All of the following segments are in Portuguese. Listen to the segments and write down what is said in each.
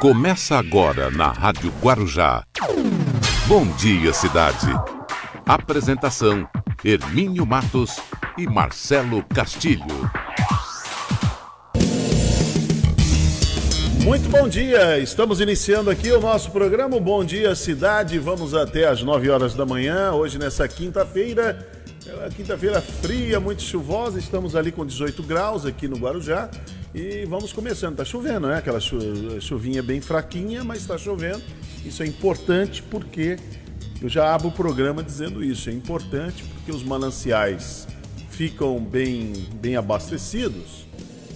Começa agora na Rádio Guarujá. Bom dia, cidade. Apresentação: Hermínio Matos e Marcelo Castilho. Muito bom dia, estamos iniciando aqui o nosso programa Bom Dia Cidade. Vamos até às 9 horas da manhã, hoje nessa quinta-feira. É quinta-feira fria, muito chuvosa, estamos ali com 18 graus aqui no Guarujá. E vamos começando. Tá chovendo, né? Aquela chuvinha bem fraquinha, mas está chovendo. Isso é importante porque eu já abro o programa dizendo isso. É importante porque os mananciais ficam bem, bem abastecidos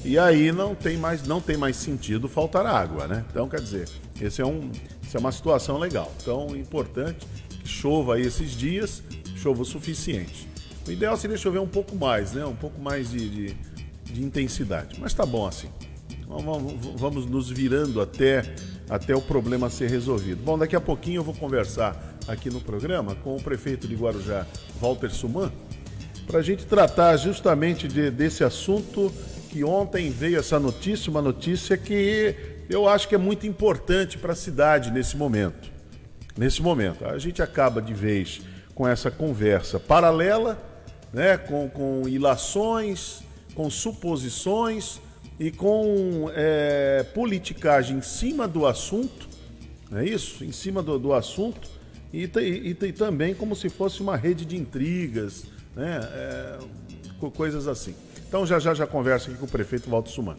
e aí não tem mais não tem mais sentido faltar água, né? Então quer dizer, esse é um, essa é uma situação legal. Então importante que chova aí esses dias, chova o suficiente. O ideal seria chover um pouco mais, né? Um pouco mais de, de de intensidade. Mas tá bom assim. Vamos, nos virando até, até o problema ser resolvido. Bom, daqui a pouquinho eu vou conversar aqui no programa com o prefeito de Guarujá, Walter Suman, para a gente tratar justamente de, desse assunto que ontem veio essa notícia, uma notícia que eu acho que é muito importante para a cidade nesse momento. Nesse momento, a gente acaba de vez com essa conversa paralela, né, com, com ilações, com suposições e com é, politicagem em cima do assunto, não é isso? Em cima do, do assunto e, e, e, também como se fosse uma rede de intrigas, né? É, coisas assim. Então já já já converso aqui com o prefeito Walter Suman.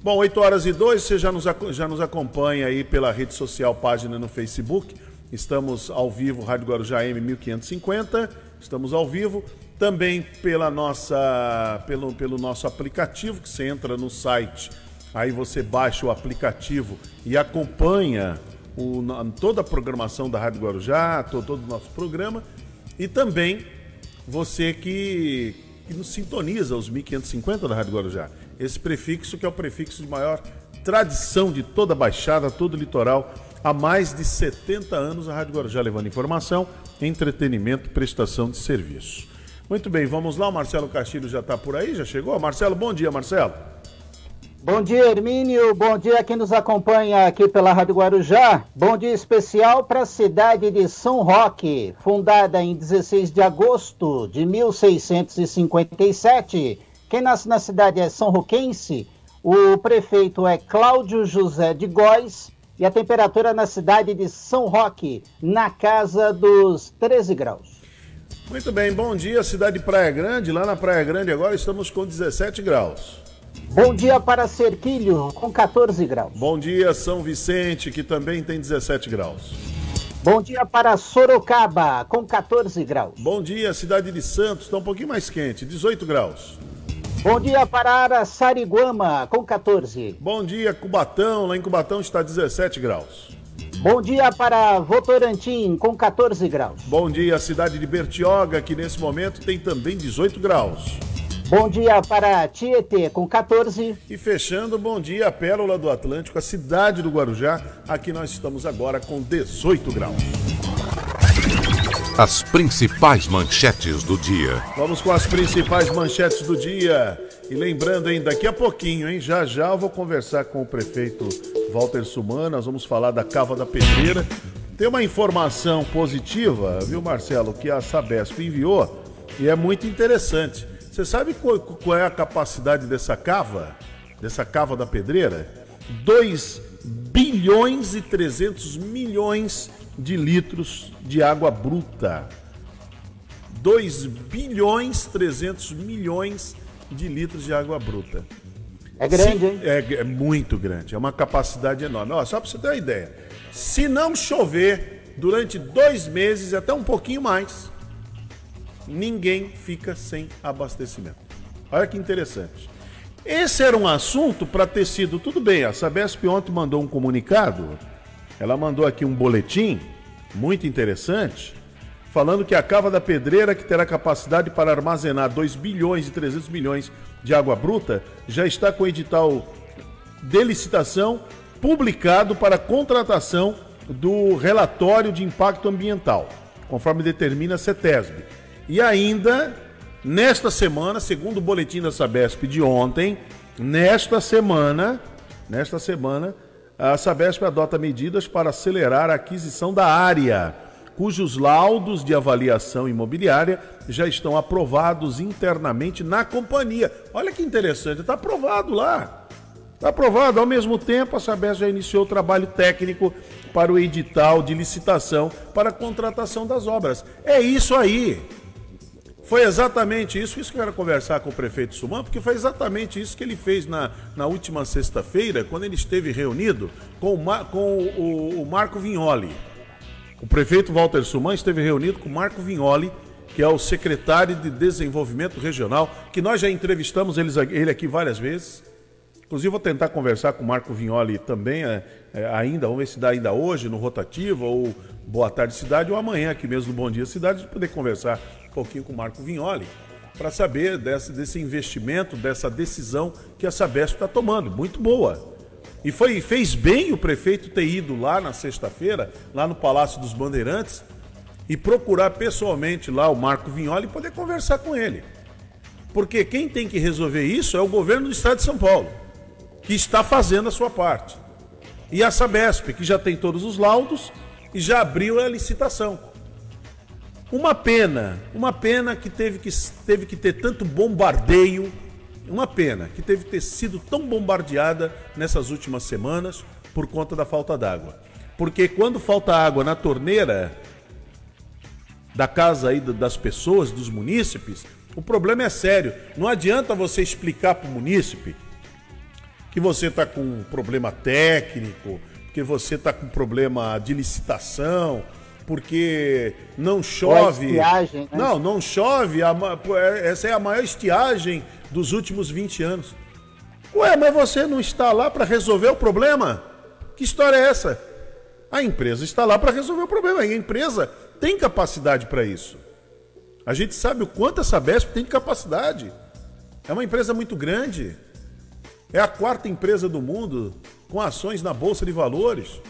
Bom, 8 horas e 2, você já nos, já nos acompanha aí pela rede social, página no Facebook. Estamos ao vivo, Rádio Guarujá M 1550. Estamos ao vivo também pela nossa, pelo, pelo nosso aplicativo, que você entra no site, aí você baixa o aplicativo e acompanha o, toda a programação da Rádio Guarujá, todo, todo o nosso programa, e também você que, que nos sintoniza os 1550 da Rádio Guarujá. Esse prefixo que é o prefixo de maior tradição de toda a Baixada, todo o litoral, há mais de 70 anos a Rádio Guarujá levando informação, entretenimento, prestação de serviço. Muito bem, vamos lá. O Marcelo Castilho já está por aí, já chegou. Marcelo, bom dia, Marcelo. Bom dia, Hermínio. Bom dia a quem nos acompanha aqui pela Rádio Guarujá. Bom dia especial para a cidade de São Roque, fundada em 16 de agosto de 1657. Quem nasce na cidade é São Roquense. O prefeito é Cláudio José de Góes. E a temperatura na cidade de São Roque, na casa dos 13 graus. Muito bem, bom dia, cidade de Praia Grande. Lá na Praia Grande agora estamos com 17 graus. Bom dia para Cerquilho, com 14 graus. Bom dia, São Vicente, que também tem 17 graus. Bom dia para Sorocaba, com 14 graus. Bom dia, cidade de Santos, está um pouquinho mais quente, 18 graus. Bom dia para Araçariguama, com 14. Bom dia, Cubatão, lá em Cubatão está 17 graus. Bom dia para Votorantim, com 14 graus. Bom dia, cidade de Bertioga, que nesse momento tem também 18 graus. Bom dia para Tietê, com 14. E fechando, bom dia, a Pérola do Atlântico, a cidade do Guarujá. Aqui nós estamos agora com 18 graus. As principais manchetes do dia. Vamos com as principais manchetes do dia. E lembrando, hein, daqui a pouquinho, hein, já já eu vou conversar com o prefeito Walter Suman, nós vamos falar da Cava da Pedreira. Tem uma informação positiva, viu, Marcelo, que a Sabesp enviou e é muito interessante. Você sabe qual, qual é a capacidade dessa cava, dessa cava da pedreira? 2 bilhões e 300 milhões de litros de água bruta. 2 bilhões 300 milhões de litros de água bruta. É grande, Se, hein? É, é, muito grande, é uma capacidade enorme. Ó, só para você ter uma ideia, se não chover durante dois meses até um pouquinho mais, ninguém fica sem abastecimento. Olha que interessante. Esse era um assunto para ter sido tudo bem. A Sabesp ontem mandou um comunicado, ela mandou aqui um boletim muito interessante, falando que a Cava da Pedreira, que terá capacidade para armazenar 2 bilhões e 300 milhões de água bruta, já está com o edital de licitação publicado para contratação do relatório de impacto ambiental, conforme determina a CETESB. E ainda, nesta semana, segundo o boletim da Sabesp de ontem, nesta semana, nesta semana, a Sabesp adota medidas para acelerar a aquisição da área, cujos laudos de avaliação imobiliária já estão aprovados internamente na companhia. Olha que interessante, está aprovado lá. Está aprovado. Ao mesmo tempo, a Sabesp já iniciou o trabalho técnico para o edital de licitação para a contratação das obras. É isso aí. Foi exatamente isso, isso que eu quero conversar com o prefeito Suman, porque foi exatamente isso que ele fez na, na última sexta-feira, quando ele esteve reunido com, o, com o, o Marco Vignoli. O prefeito Walter Suman esteve reunido com Marco Vignoli, que é o secretário de Desenvolvimento Regional, que nós já entrevistamos ele aqui várias vezes. Inclusive, vou tentar conversar com o Marco Vignoli também, é, é, ainda, vamos ver se dá ainda hoje, no Rotativo, ou Boa Tarde Cidade, ou amanhã aqui mesmo no Bom Dia Cidade, de poder conversar pouquinho com o Marco Vignoli, para saber desse, desse investimento, dessa decisão que a Sabesp está tomando. Muito boa. E foi, fez bem o prefeito ter ido lá na sexta-feira, lá no Palácio dos Bandeirantes, e procurar pessoalmente lá o Marco Vignoli e poder conversar com ele. Porque quem tem que resolver isso é o governo do estado de São Paulo, que está fazendo a sua parte. E a Sabesp, que já tem todos os laudos e já abriu a licitação. Uma pena, uma pena que teve que, teve que ter tanto bombardeio, uma pena que teve ter sido tão bombardeada nessas últimas semanas por conta da falta d'água. Porque quando falta água na torneira da casa aí das pessoas, dos munícipes, o problema é sério. Não adianta você explicar para o munícipe que você está com um problema técnico, que você está com problema de licitação, porque não chove. Estiagem, né? Não, não chove. Essa é a maior estiagem dos últimos 20 anos. Ué, mas você não está lá para resolver o problema? Que história é essa? A empresa está lá para resolver o problema. E a empresa tem capacidade para isso. A gente sabe o quanto essa Besp tem capacidade. É uma empresa muito grande. É a quarta empresa do mundo com ações na Bolsa de Valores.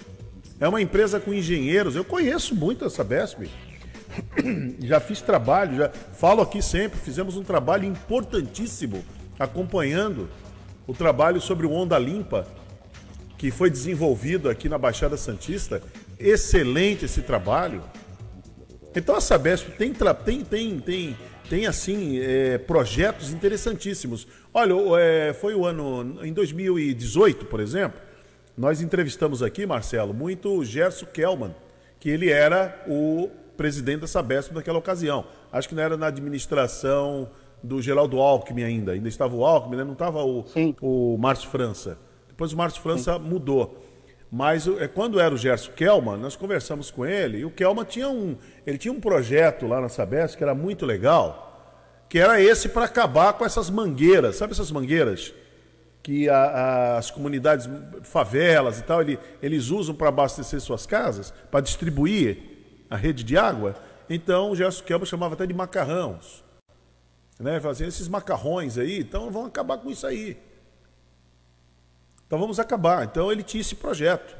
É uma empresa com engenheiros. Eu conheço muito essa BESP. Já fiz trabalho, já falo aqui sempre. Fizemos um trabalho importantíssimo acompanhando o trabalho sobre o Onda Limpa, que foi desenvolvido aqui na Baixada Santista. Excelente esse trabalho. Então a Sabesp tem, tem, tem, tem, tem assim, é, projetos interessantíssimos. Olha, é, foi o ano, em 2018, por exemplo, nós entrevistamos aqui, Marcelo, muito o Gerson Kelman, que ele era o presidente da Sabesp naquela ocasião. Acho que não era na administração do Geraldo Alckmin ainda. Ainda estava o Alckmin, né? não estava o, o Márcio França. Depois o Márcio França Sim. mudou. Mas é, quando era o Gerson Kelman, nós conversamos com ele e o Kelman tinha um, ele tinha um projeto lá na Sabesp que era muito legal, que era esse para acabar com essas mangueiras. Sabe essas mangueiras que a, a, as comunidades, favelas e tal, ele, eles usam para abastecer suas casas, para distribuir a rede de água. Então o Gerson Kelba chamava até de macarrões. Né? Falava assim, esses macarrões aí, então vão acabar com isso aí. Então vamos acabar. Então ele tinha esse projeto.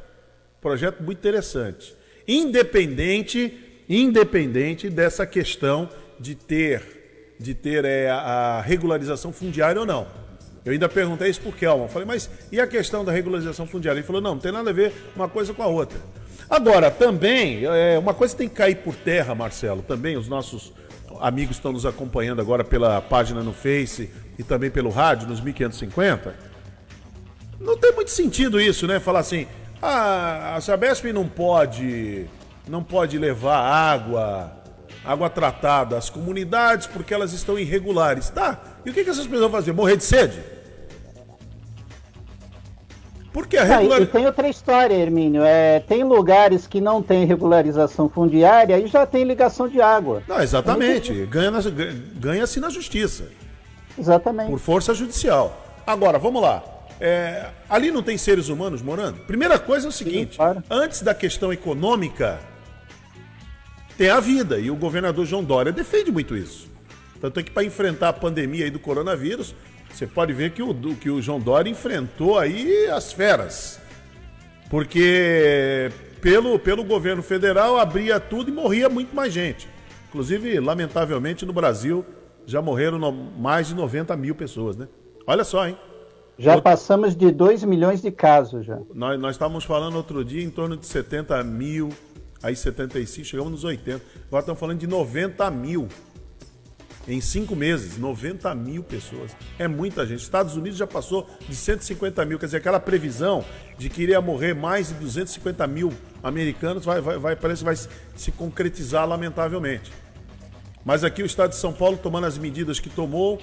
Projeto muito interessante. Independente, independente dessa questão de ter, de ter é, a regularização fundiária ou não. Eu ainda perguntei isso por Kelman. Falei, mas e a questão da regularização fundiária? Ele falou, não, não tem nada a ver uma coisa com a outra. Agora, também, é, uma coisa tem que cair por terra, Marcelo, também os nossos amigos estão nos acompanhando agora pela página no Face e também pelo rádio, nos 1550. Não tem muito sentido isso, né? Falar assim, ah, a Sabesp não pode, não pode levar água, água tratada às comunidades porque elas estão irregulares. Tá, e o que, que essas pessoas vão fazer? Morrer de sede? Porque a regular... e tem outra história, Hermínio. É, tem lugares que não tem regularização fundiária e já tem ligação de água. Não, exatamente. Ganha-se ganha na justiça. Exatamente. Por força judicial. Agora, vamos lá. É, ali não tem seres humanos morando? Primeira coisa é o seguinte: Sim, antes da questão econômica, tem a vida. E o governador João Dória defende muito isso. Tanto é que para enfrentar a pandemia aí do coronavírus, você pode ver que o, que o João Dória enfrentou aí as feras. Porque pelo, pelo governo federal abria tudo e morria muito mais gente. Inclusive, lamentavelmente, no Brasil já morreram no, mais de 90 mil pessoas, né? Olha só, hein? Já passamos de 2 milhões de casos já. Nós, nós estávamos falando outro dia em torno de 70 mil, aí 75, chegamos nos 80. Agora estamos falando de 90 mil. Em cinco meses, 90 mil pessoas. É muita gente. Estados Unidos já passou de 150 mil. Quer dizer, aquela previsão de que iria morrer mais de 250 mil americanos vai, vai, vai, parece que vai se concretizar lamentavelmente. Mas aqui o estado de São Paulo tomando as medidas que tomou,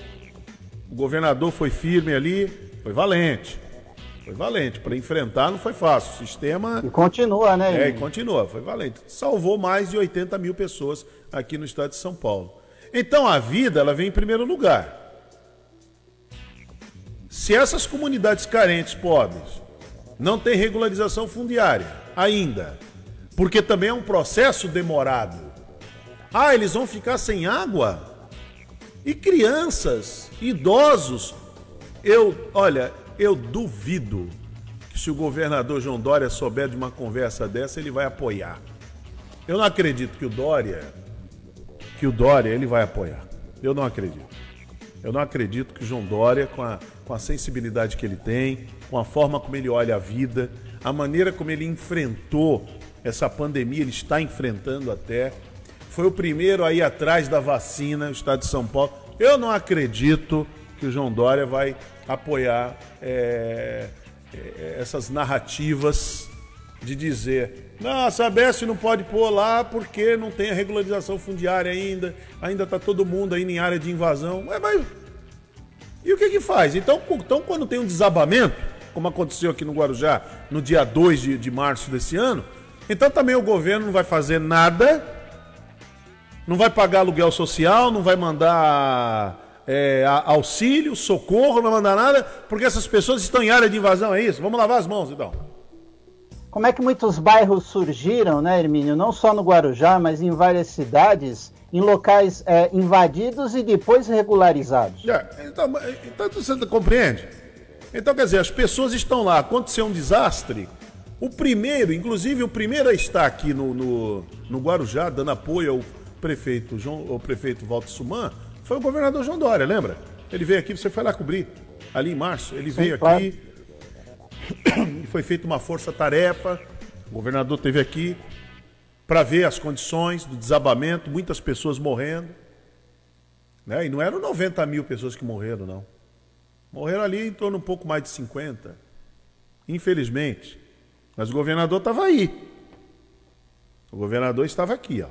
o governador foi firme ali, foi valente. Foi valente. Para enfrentar não foi fácil. O sistema. E continua, né? É, e continua. Foi valente. Salvou mais de 80 mil pessoas aqui no estado de São Paulo. Então a vida ela vem em primeiro lugar. Se essas comunidades carentes, pobres, não têm regularização fundiária ainda, porque também é um processo demorado. Ah, eles vão ficar sem água? E crianças, idosos, eu, olha, eu duvido que se o governador João Dória souber de uma conversa dessa, ele vai apoiar. Eu não acredito que o Dória que o Dória ele vai apoiar. Eu não acredito. Eu não acredito que o João Dória, com a, com a sensibilidade que ele tem, com a forma como ele olha a vida, a maneira como ele enfrentou essa pandemia, ele está enfrentando até, foi o primeiro a ir atrás da vacina, o estado de São Paulo. Eu não acredito que o João Dória vai apoiar é, é, essas narrativas de dizer, não, a Sabesp não pode pôr lá porque não tem a regularização fundiária ainda, ainda está todo mundo ainda em área de invasão. Ué, mas e o que que faz? Então, então quando tem um desabamento, como aconteceu aqui no Guarujá no dia 2 de, de março desse ano, então também o governo não vai fazer nada, não vai pagar aluguel social, não vai mandar é, auxílio, socorro, não vai mandar nada, porque essas pessoas estão em área de invasão, é isso? Vamos lavar as mãos então. Como é que muitos bairros surgiram, né, Hermínio? Não só no Guarujá, mas em várias cidades, em locais é, invadidos e depois regularizados. É, então, então você compreende? Então, quer dizer, as pessoas estão lá, aconteceu um desastre. O primeiro, inclusive o primeiro a estar aqui no, no, no Guarujá, dando apoio ao prefeito, João, ao prefeito Walter Suman, foi o governador João Dória, lembra? Ele veio aqui, você foi lá cobrir, ali em março. Ele Sim, veio claro. aqui foi feita uma força-tarefa, o governador teve aqui para ver as condições do desabamento, muitas pessoas morrendo. Né? E não eram 90 mil pessoas que morreram, não. Morreram ali em torno um pouco mais de 50. Infelizmente. Mas o governador estava aí. O governador estava aqui, ó.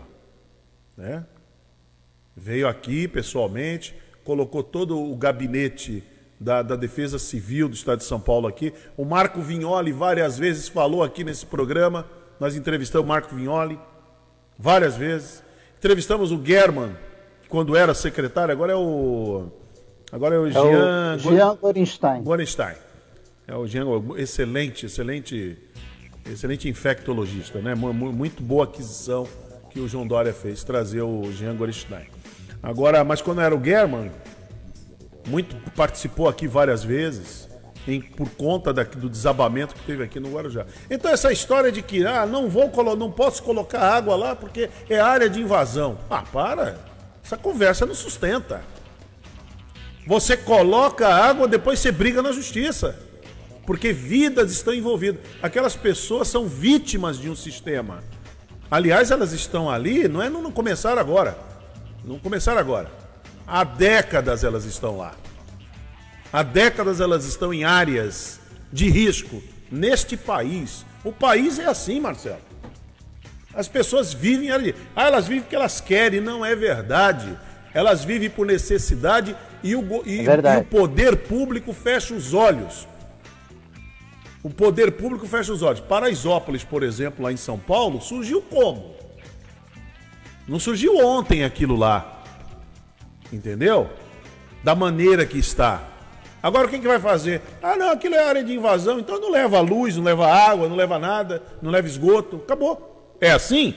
Né? Veio aqui pessoalmente, colocou todo o gabinete da, da, Defesa Civil do Estado de São Paulo aqui. O Marco Vignoli várias vezes falou aqui nesse programa. Nós entrevistamos o Marco Vignoli várias vezes. Entrevistamos o German, quando era secretário, agora é o. Agora é o Jean. É o Jean Gorenstein. Gorenstein. É o Jean, excelente, excelente, excelente infectologista, né? Muito boa aquisição que o João Dória fez, trazer o Jean Gorenstein. Agora, mas quando era o German, muito participou aqui várias vezes em, por conta da, do desabamento que teve aqui no Guarujá. Então essa história de que ah, não vou não posso colocar água lá porque é área de invasão. Ah, para. Essa conversa não sustenta. Você coloca água, depois você briga na justiça. Porque vidas estão envolvidas. Aquelas pessoas são vítimas de um sistema. Aliás, elas estão ali, não é não começaram agora. Não começaram agora. Há décadas elas estão lá. Há décadas elas estão em áreas de risco neste país. O país é assim, Marcelo. As pessoas vivem ali. Ah, elas vivem porque elas querem, não é verdade. Elas vivem por necessidade e o, e, é e o poder público fecha os olhos. O poder público fecha os olhos. Paraisópolis, por exemplo, lá em São Paulo, surgiu como? Não surgiu ontem aquilo lá. Entendeu? Da maneira que está. Agora o que, vai fazer? Ah, não, aquilo é área de invasão, então não leva luz, não leva água, não leva nada, não leva esgoto. Acabou. É assim?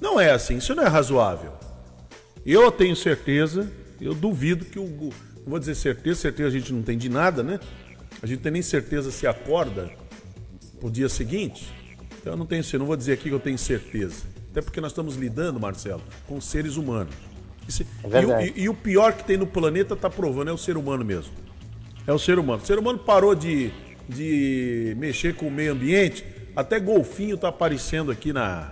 Não é assim, isso não é razoável. Eu tenho certeza, eu duvido que o. Não vou dizer certeza, certeza a gente não tem de nada, né? A gente tem nem certeza se acorda pro dia seguinte. Então eu não tenho, não vou dizer aqui que eu tenho certeza. Até porque nós estamos lidando, Marcelo, com seres humanos. é e, e, e, o pior que tem no planeta está provando é o ser humano mesmo. É o ser humano. O ser humano parou de, de mexer com o meio ambiente, até golfinho está aparecendo aqui na,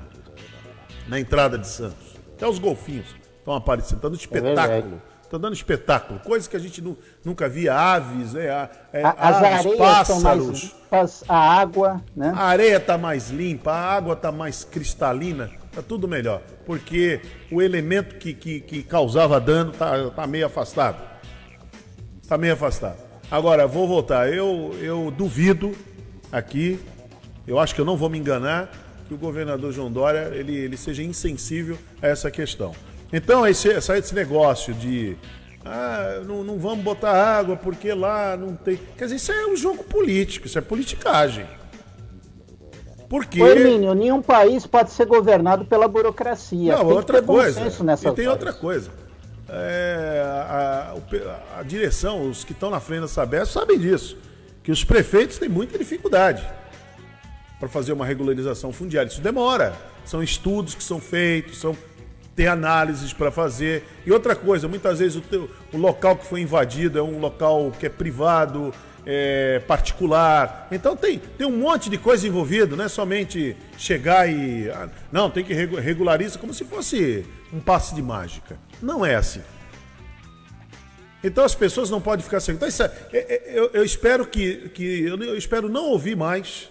na entrada de Santos. Até os golfinhos estão aparecendo, está dando espetáculo. Está dando espetáculo, coisas que a gente nu, nunca via, aves, é, é, As aves, pássaros. Mais a água, né? A areia está mais limpa, a água está mais cristalina, está tudo melhor. Porque o elemento que, que, que causava dano está tá meio afastado. Está meio afastado. Agora, vou voltar. Eu, eu duvido aqui, eu acho que eu não vou me enganar, que o governador João Dória ele, ele seja insensível a essa questão. Então, esse, esse negócio de ah, não, não, vamos botar água porque lá não tem. Quer dizer, isso é um jogo político, isso é politicagem. Porque. Ô, Hermínio, nenhum país pode ser governado pela burocracia. Não, tem outra coisa. e tem outra coisa. É, a, a, a, direção, os que estão na frente da Sabesp sabem disso. Que os prefeitos têm muita dificuldade para fazer uma regularização fundiária. Isso demora. São estudos que são feitos, são tem análises para fazer. E outra coisa, muitas vezes o, teu, o local que foi invadido é um local que é privado, é, particular. Então tem, tem um monte de coisa envolvida, não é somente chegar e. Ah, não, tem que regularizar como se fosse um passe de mágica. Não é assim. Então as pessoas não podem ficar sem. Então, isso é, é, é, eu, eu, espero que. que eu, eu espero não ouvir mais.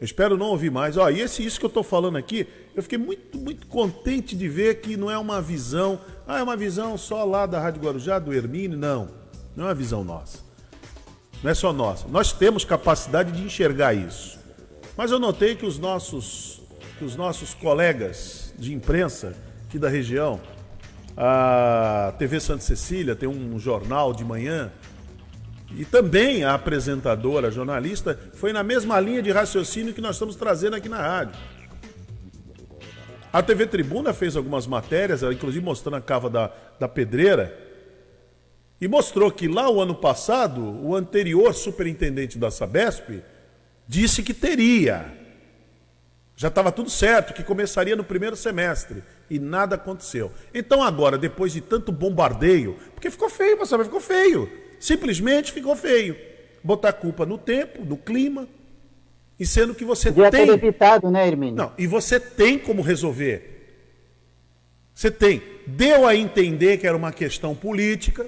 Eu espero não ouvir mais. Ó, e esse, isso que eu estou falando aqui, eu fiquei muito, muito contente de ver que não é uma visão. Ah, é uma visão só lá da Rádio Guarujá, do Hermínio. Não, não é uma visão nossa. Não é só nossa. Nós temos capacidade de enxergar isso. Mas eu notei que os nossos, que os nossos colegas de imprensa aqui da região, a TV Santa Cecília tem um jornal de manhã e também a apresentadora, a jornalista, foi na mesma linha de raciocínio que nós estamos trazendo aqui na rádio. A TV Tribuna fez algumas matérias, inclusive mostrando a cava da, da pedreira, e mostrou que lá o ano passado, o anterior superintendente da Sabesp disse que teria. Já estava tudo certo, que começaria no primeiro semestre. E nada aconteceu. Então agora, depois de tanto bombardeio, porque ficou feio, saber, ficou feio. Simplesmente ficou feio. Botar culpa no tempo, no clima, e sendo que você Podia tem. Ter evitado, né, Hermínio? Não, e você tem como resolver. Você tem. Deu a entender que era uma questão política,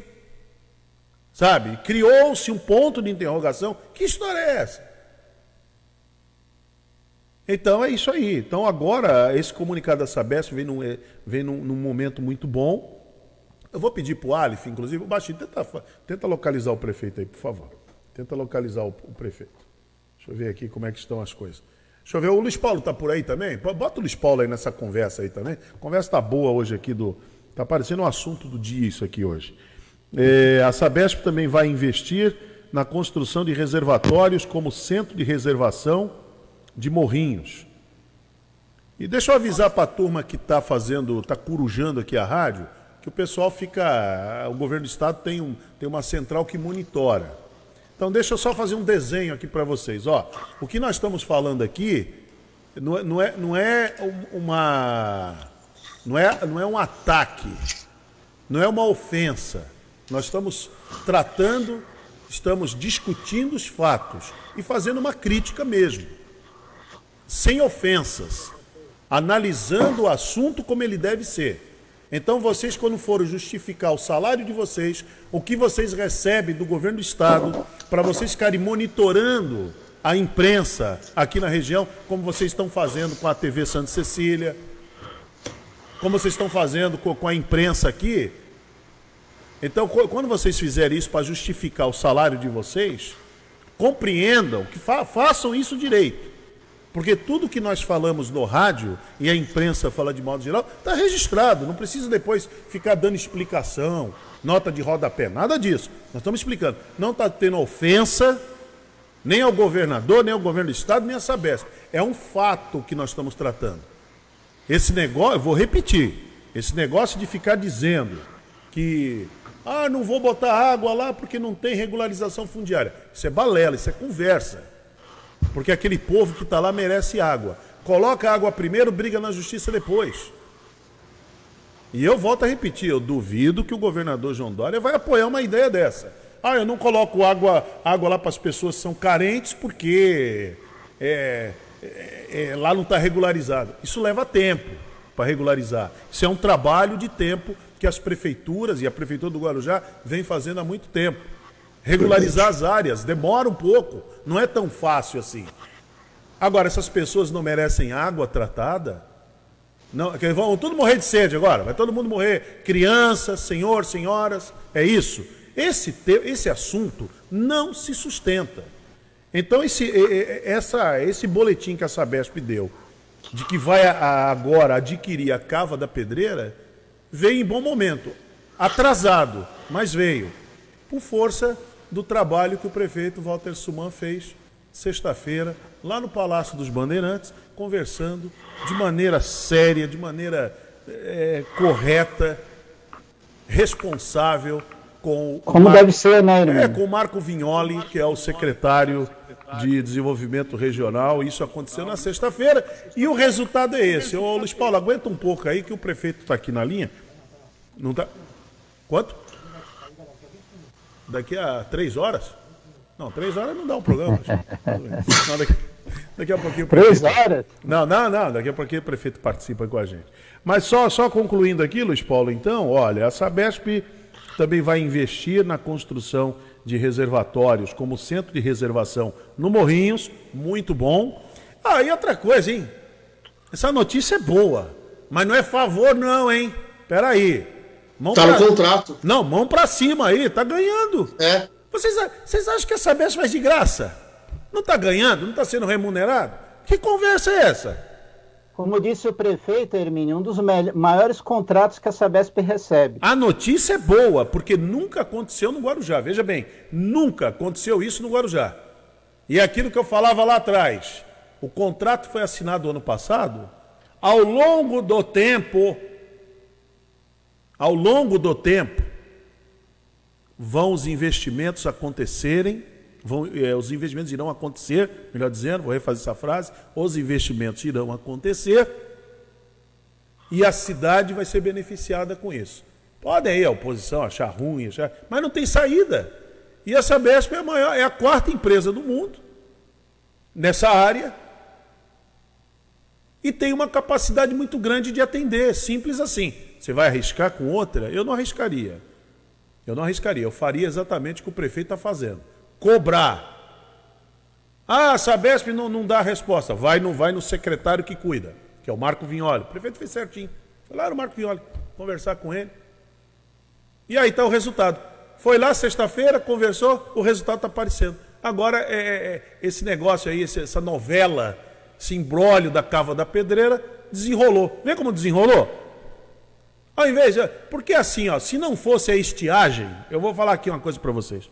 sabe? Criou-se um ponto de interrogação. Que história é essa? Então é isso aí. Então agora esse comunicado da Sabesp vem num, é, vem num, num momento muito bom. Eu vou pedir para o Alif, inclusive, o Baixinho, tenta, tenta localizar o prefeito aí, por favor. Tenta localizar o, o prefeito. Deixa eu ver aqui como é que estão as coisas. Deixa eu ver, o Luiz Paulo está por aí também? Bota o Luiz Paulo aí nessa conversa aí também. A conversa está boa hoje aqui do. Está parecendo um assunto do dia isso aqui hoje. É, a Sabesp também vai investir na construção de reservatórios como centro de reservação de morrinhos. E deixa eu avisar para a turma que está fazendo, está corujando aqui a rádio, que o pessoal fica. O governo do estado tem, um, tem uma central que monitora. Então deixa eu só fazer um desenho aqui para vocês. Ó, o que nós estamos falando aqui não é, não é, não é uma não é, não é um ataque, não é uma ofensa. Nós estamos tratando, estamos discutindo os fatos e fazendo uma crítica mesmo, sem ofensas, analisando o assunto como ele deve ser. Então, vocês, quando forem justificar o salário de vocês, o que vocês recebem do governo do Estado, para vocês ficarem monitorando a imprensa aqui na região, como vocês estão fazendo com a TV Santa Cecília, como vocês estão fazendo com a imprensa aqui. Então, quando vocês fizerem isso para justificar o salário de vocês, compreendam que fa façam isso direito. Porque tudo que nós falamos no rádio e a imprensa fala de modo geral, está registrado. Não precisa depois ficar dando explicação, nota de rodapé, nada disso. Nós estamos explicando. Não está tendo ofensa nem ao governador, nem ao governo do estado, nem a Sabesp. É um fato que nós estamos tratando. Esse negócio, eu vou repetir, esse negócio de ficar dizendo que ah, não vou botar água lá porque não tem regularização fundiária. Isso é balela, isso é conversa. Porque aquele povo que está lá merece água. Coloca água primeiro, briga na justiça depois. E eu volto a repetir, eu duvido que o governador João Dória vai apoiar uma ideia dessa. Ah, eu não coloco água, água lá para as pessoas que são carentes porque é, é, é, lá não está regularizado. Isso leva tempo para regularizar. Isso é um trabalho de tempo que as prefeituras e a prefeitura do Guarujá vem fazendo há muito tempo. Regularizar as áreas demora um pouco, não é tão fácil assim. Agora, essas pessoas não merecem água tratada? Não, vão tudo morrer de sede agora, vai todo mundo morrer. Crianças, senhor, senhoras, é isso. Esse, esse assunto não se sustenta. Então, esse, essa, esse boletim que a Sabesp deu, de que vai agora adquirir a cava da pedreira, veio em bom momento. Atrasado, mas veio. Por força do trabalho que o prefeito Walter Suman fez sexta-feira, lá no Palácio dos Bandeirantes, conversando de maneira séria, de maneira é, correta, responsável com como Marco, deve ser, né, irmão? É, com o Marco Vignoli, que é o secretário de Desenvolvimento Regional. Isso aconteceu na sexta-feira e o resultado é esse. Ô, Luiz Paulo, aguenta um pouco aí que o prefeito está aqui na linha. Não tá? Quanto? Daqui a três horas? Não, três horas não dá um programa. não, daqui, daqui, a pouquinho. Três horas? Não, não, não. Daqui a pouquinho o prefeito participa com a gente. Mas só, só concluindo aqui, Luiz Paulo, então, olha, a Sabesp também vai investir na construção de reservatórios como centro de reservação no Morrinhos, muito bom. Ah, e outra coisa, hein? Essa notícia é boa, mas não é favor não, hein? Peraí. Mão tá pra... no contrato. Não, mão pra cima aí, tá ganhando. É. Vocês, vocês acham que a Sabesp faz de graça? Não está ganhando? Não está sendo remunerado? Que conversa é essa? Como disse o prefeito, Hermínio, um dos maiores contratos que a Sabesp recebe. A notícia é boa, porque nunca aconteceu no Guarujá. Veja bem, nunca aconteceu isso no Guarujá. E é aquilo que eu falava lá atrás. O contrato foi assinado ano passado. Ao longo do tempo, ao longo do tempo, vão os investimentos acontecerem, vão, é, os investimentos irão acontecer, melhor dizendo, vou refazer essa frase, os investimentos irão acontecer e a cidade vai ser beneficiada com isso. Podem aí a oposição achar ruim, achar, mas não tem saída. E a Sabesp é a maior, é a quarta empresa do mundo nessa área e tem uma capacidade muito grande de atender, simples assim. Você vai arriscar com outra? Eu não arriscaria. Eu não arriscaria, eu faria exatamente o que o prefeito está fazendo. Cobrar. Ah, a Sabesp não, não dá resposta. Vai no, vai no secretário que cuida, que é o Marco Vignoli. O prefeito fez certinho. Foi lá no Marco Vignoli, conversar com ele. E aí está o resultado. Foi lá sexta-feira, conversou, o resultado está aparecendo. Agora, é, é, é, esse negócio aí, essa novela, esse embrólio da cava da pedreira, desenrolou. Vê como desenrolou? Ao invés de. Porque assim, ó, se não fosse a estiagem, eu vou falar aqui uma coisa para vocês.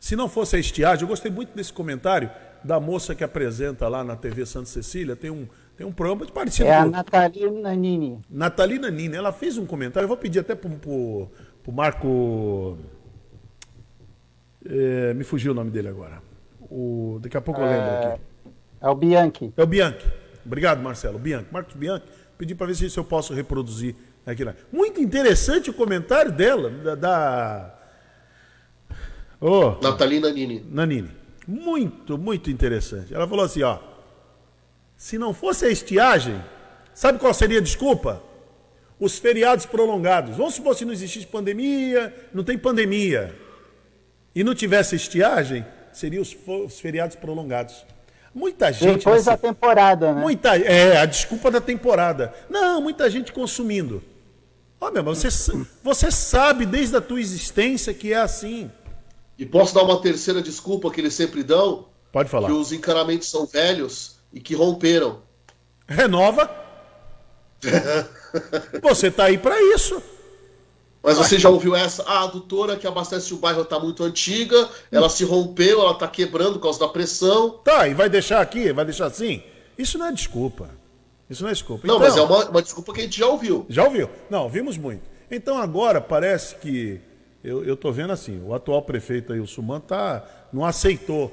Se não fosse a estiagem, eu gostei muito desse comentário da moça que apresenta lá na TV Santa Cecília, tem um, tem um programa parecido. É a Natalina Nini. Natalina Nini, ela fez um comentário, eu vou pedir até para o Marco. É, me fugiu o nome dele agora. O, daqui a pouco eu lembro aqui. É o Bianchi. É o Bianchi. Obrigado, Marcelo. Bianchi. Marcos Bianchi. Pedi para ver se eu posso reproduzir Aqui lá. Muito interessante o comentário dela, da. da... Oh, Natalina Nini. Nanini. Muito, muito interessante. Ela falou assim: ó. Se não fosse a estiagem, sabe qual seria a desculpa? Os feriados prolongados. Vamos supor se não existisse pandemia, não tem pandemia, e não tivesse estiagem, seriam os, os feriados prolongados. Muita gente. Depois da temporada, né? Muita, é, a desculpa da temporada. Não, muita gente consumindo. Ó, meu, você, você sabe desde a tua existência que é assim. E posso dar uma terceira desculpa que eles sempre dão? Pode falar. Que os encanamentos são velhos e que romperam. Renova. você tá aí para isso. Mas você já ouviu essa? Ah, a adutora que abastece o bairro tá muito antiga, ela se rompeu, ela tá quebrando por causa da pressão. Tá, e vai deixar aqui? Vai deixar assim? Isso não é desculpa. Isso não é desculpa. Não, então, mas é uma, uma, desculpa que a gente já ouviu. Já ouviu? Não, ouvimos muito. Então agora parece que. Eu estou vendo assim, o atual prefeito aí, o Suman, tá, não aceitou.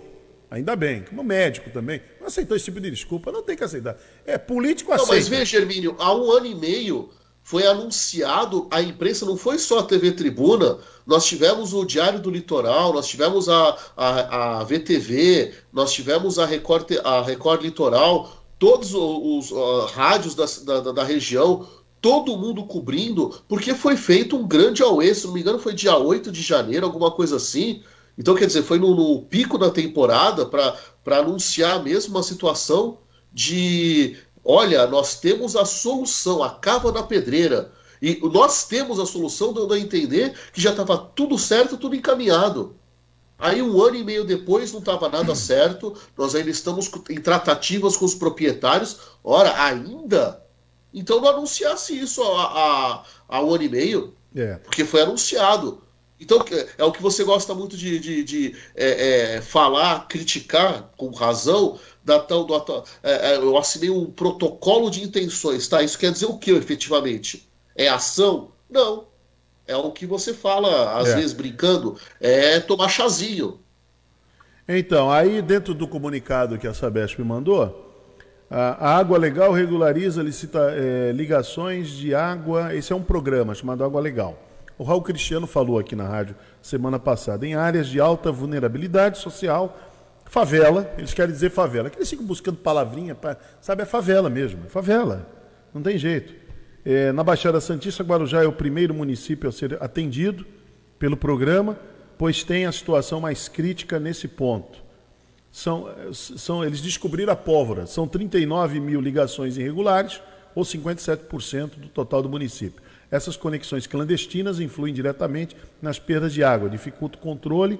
Ainda bem, como médico também, não aceitou esse tipo de desculpa, não tem que aceitar. É político aceita. Não, mas veja, Hermínio, há um ano e meio foi anunciado à imprensa, não foi só a TV Tribuna, nós tivemos o Diário do Litoral, nós tivemos a, a, a VTV, nós tivemos a Record, a Record Litoral, todos os, uh, rádios da, da, da, região, todo mundo cobrindo, porque foi feito um grande auê, se não me engano foi dia 8 de janeiro, alguma coisa assim. Então, quer dizer, foi no, no pico da temporada para anunciar mesmo uma situação de olha, nós temos a solução, a cava da pedreira. E nós temos a solução dando a entender que já estava tudo certo, tudo encaminhado. Aí um ano e meio depois não estava nada certo, nós ainda estamos em tratativas com os proprietários. Ora, ainda? Então não anunciasse isso há, há, há um ano e meio, é. porque foi anunciado. Então é o que você gosta muito de, de, de é, é, falar, criticar com razão, da tal do é, é, eu assinei um protocolo de intenções, tá? Isso quer dizer o que efetivamente? É ação? Não. É o que você fala, às é. vezes brincando, é tomar chazinho. Então, aí dentro do comunicado que a Sabesp mandou, a Água Legal regulariza licita, é, ligações de água. Esse é um programa chamado Água Legal. O Raul Cristiano falou aqui na rádio semana passada, em áreas de alta vulnerabilidade social Favela, eles querem dizer favela. Que eles ficam buscando palavrinha, pra, sabe? É favela mesmo, é favela. Não tem jeito. É, na Baixada Santista, Guarujá é o primeiro município a ser atendido pelo programa, pois tem a situação mais crítica nesse ponto. São, são, eles descobriram a pólvora. São 39 mil ligações irregulares, ou 57% do total do município. Essas conexões clandestinas influem diretamente nas perdas de água, dificultam o controle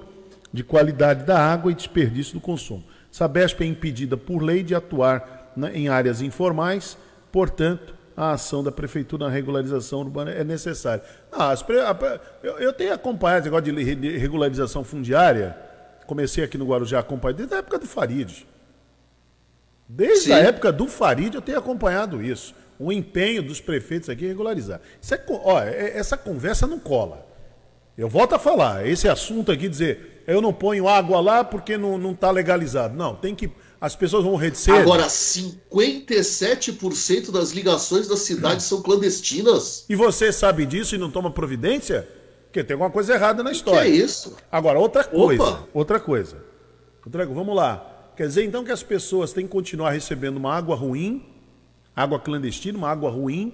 de qualidade da água e desperdício do consumo. Sabesp é impedida por lei de atuar na, em áreas informais, portanto, a ação da prefeitura na regularização urbana é necessária. Ah, eu, tenho acompanhado esse negócio de regularização fundiária, comecei aqui no Guarujá a acompanhar desde a época do Farid. Desde Sim. a época do Farid eu tenho acompanhado isso. O empenho dos prefeitos aqui em regularizar. É, ó, é, essa conversa não cola. Eu volto a falar, esse assunto aqui, dizer, eu não ponho água lá porque não está legalizado. Não, tem que. As pessoas vão reter. Agora, 57% das ligações da cidade são clandestinas. E você sabe disso e não toma providência? Porque tem alguma coisa errada na história. Que é isso? Agora, outra coisa. Opa. Outra coisa. Outra, vamos lá. Quer dizer então que as pessoas têm que continuar recebendo uma água ruim, água clandestina, uma água ruim,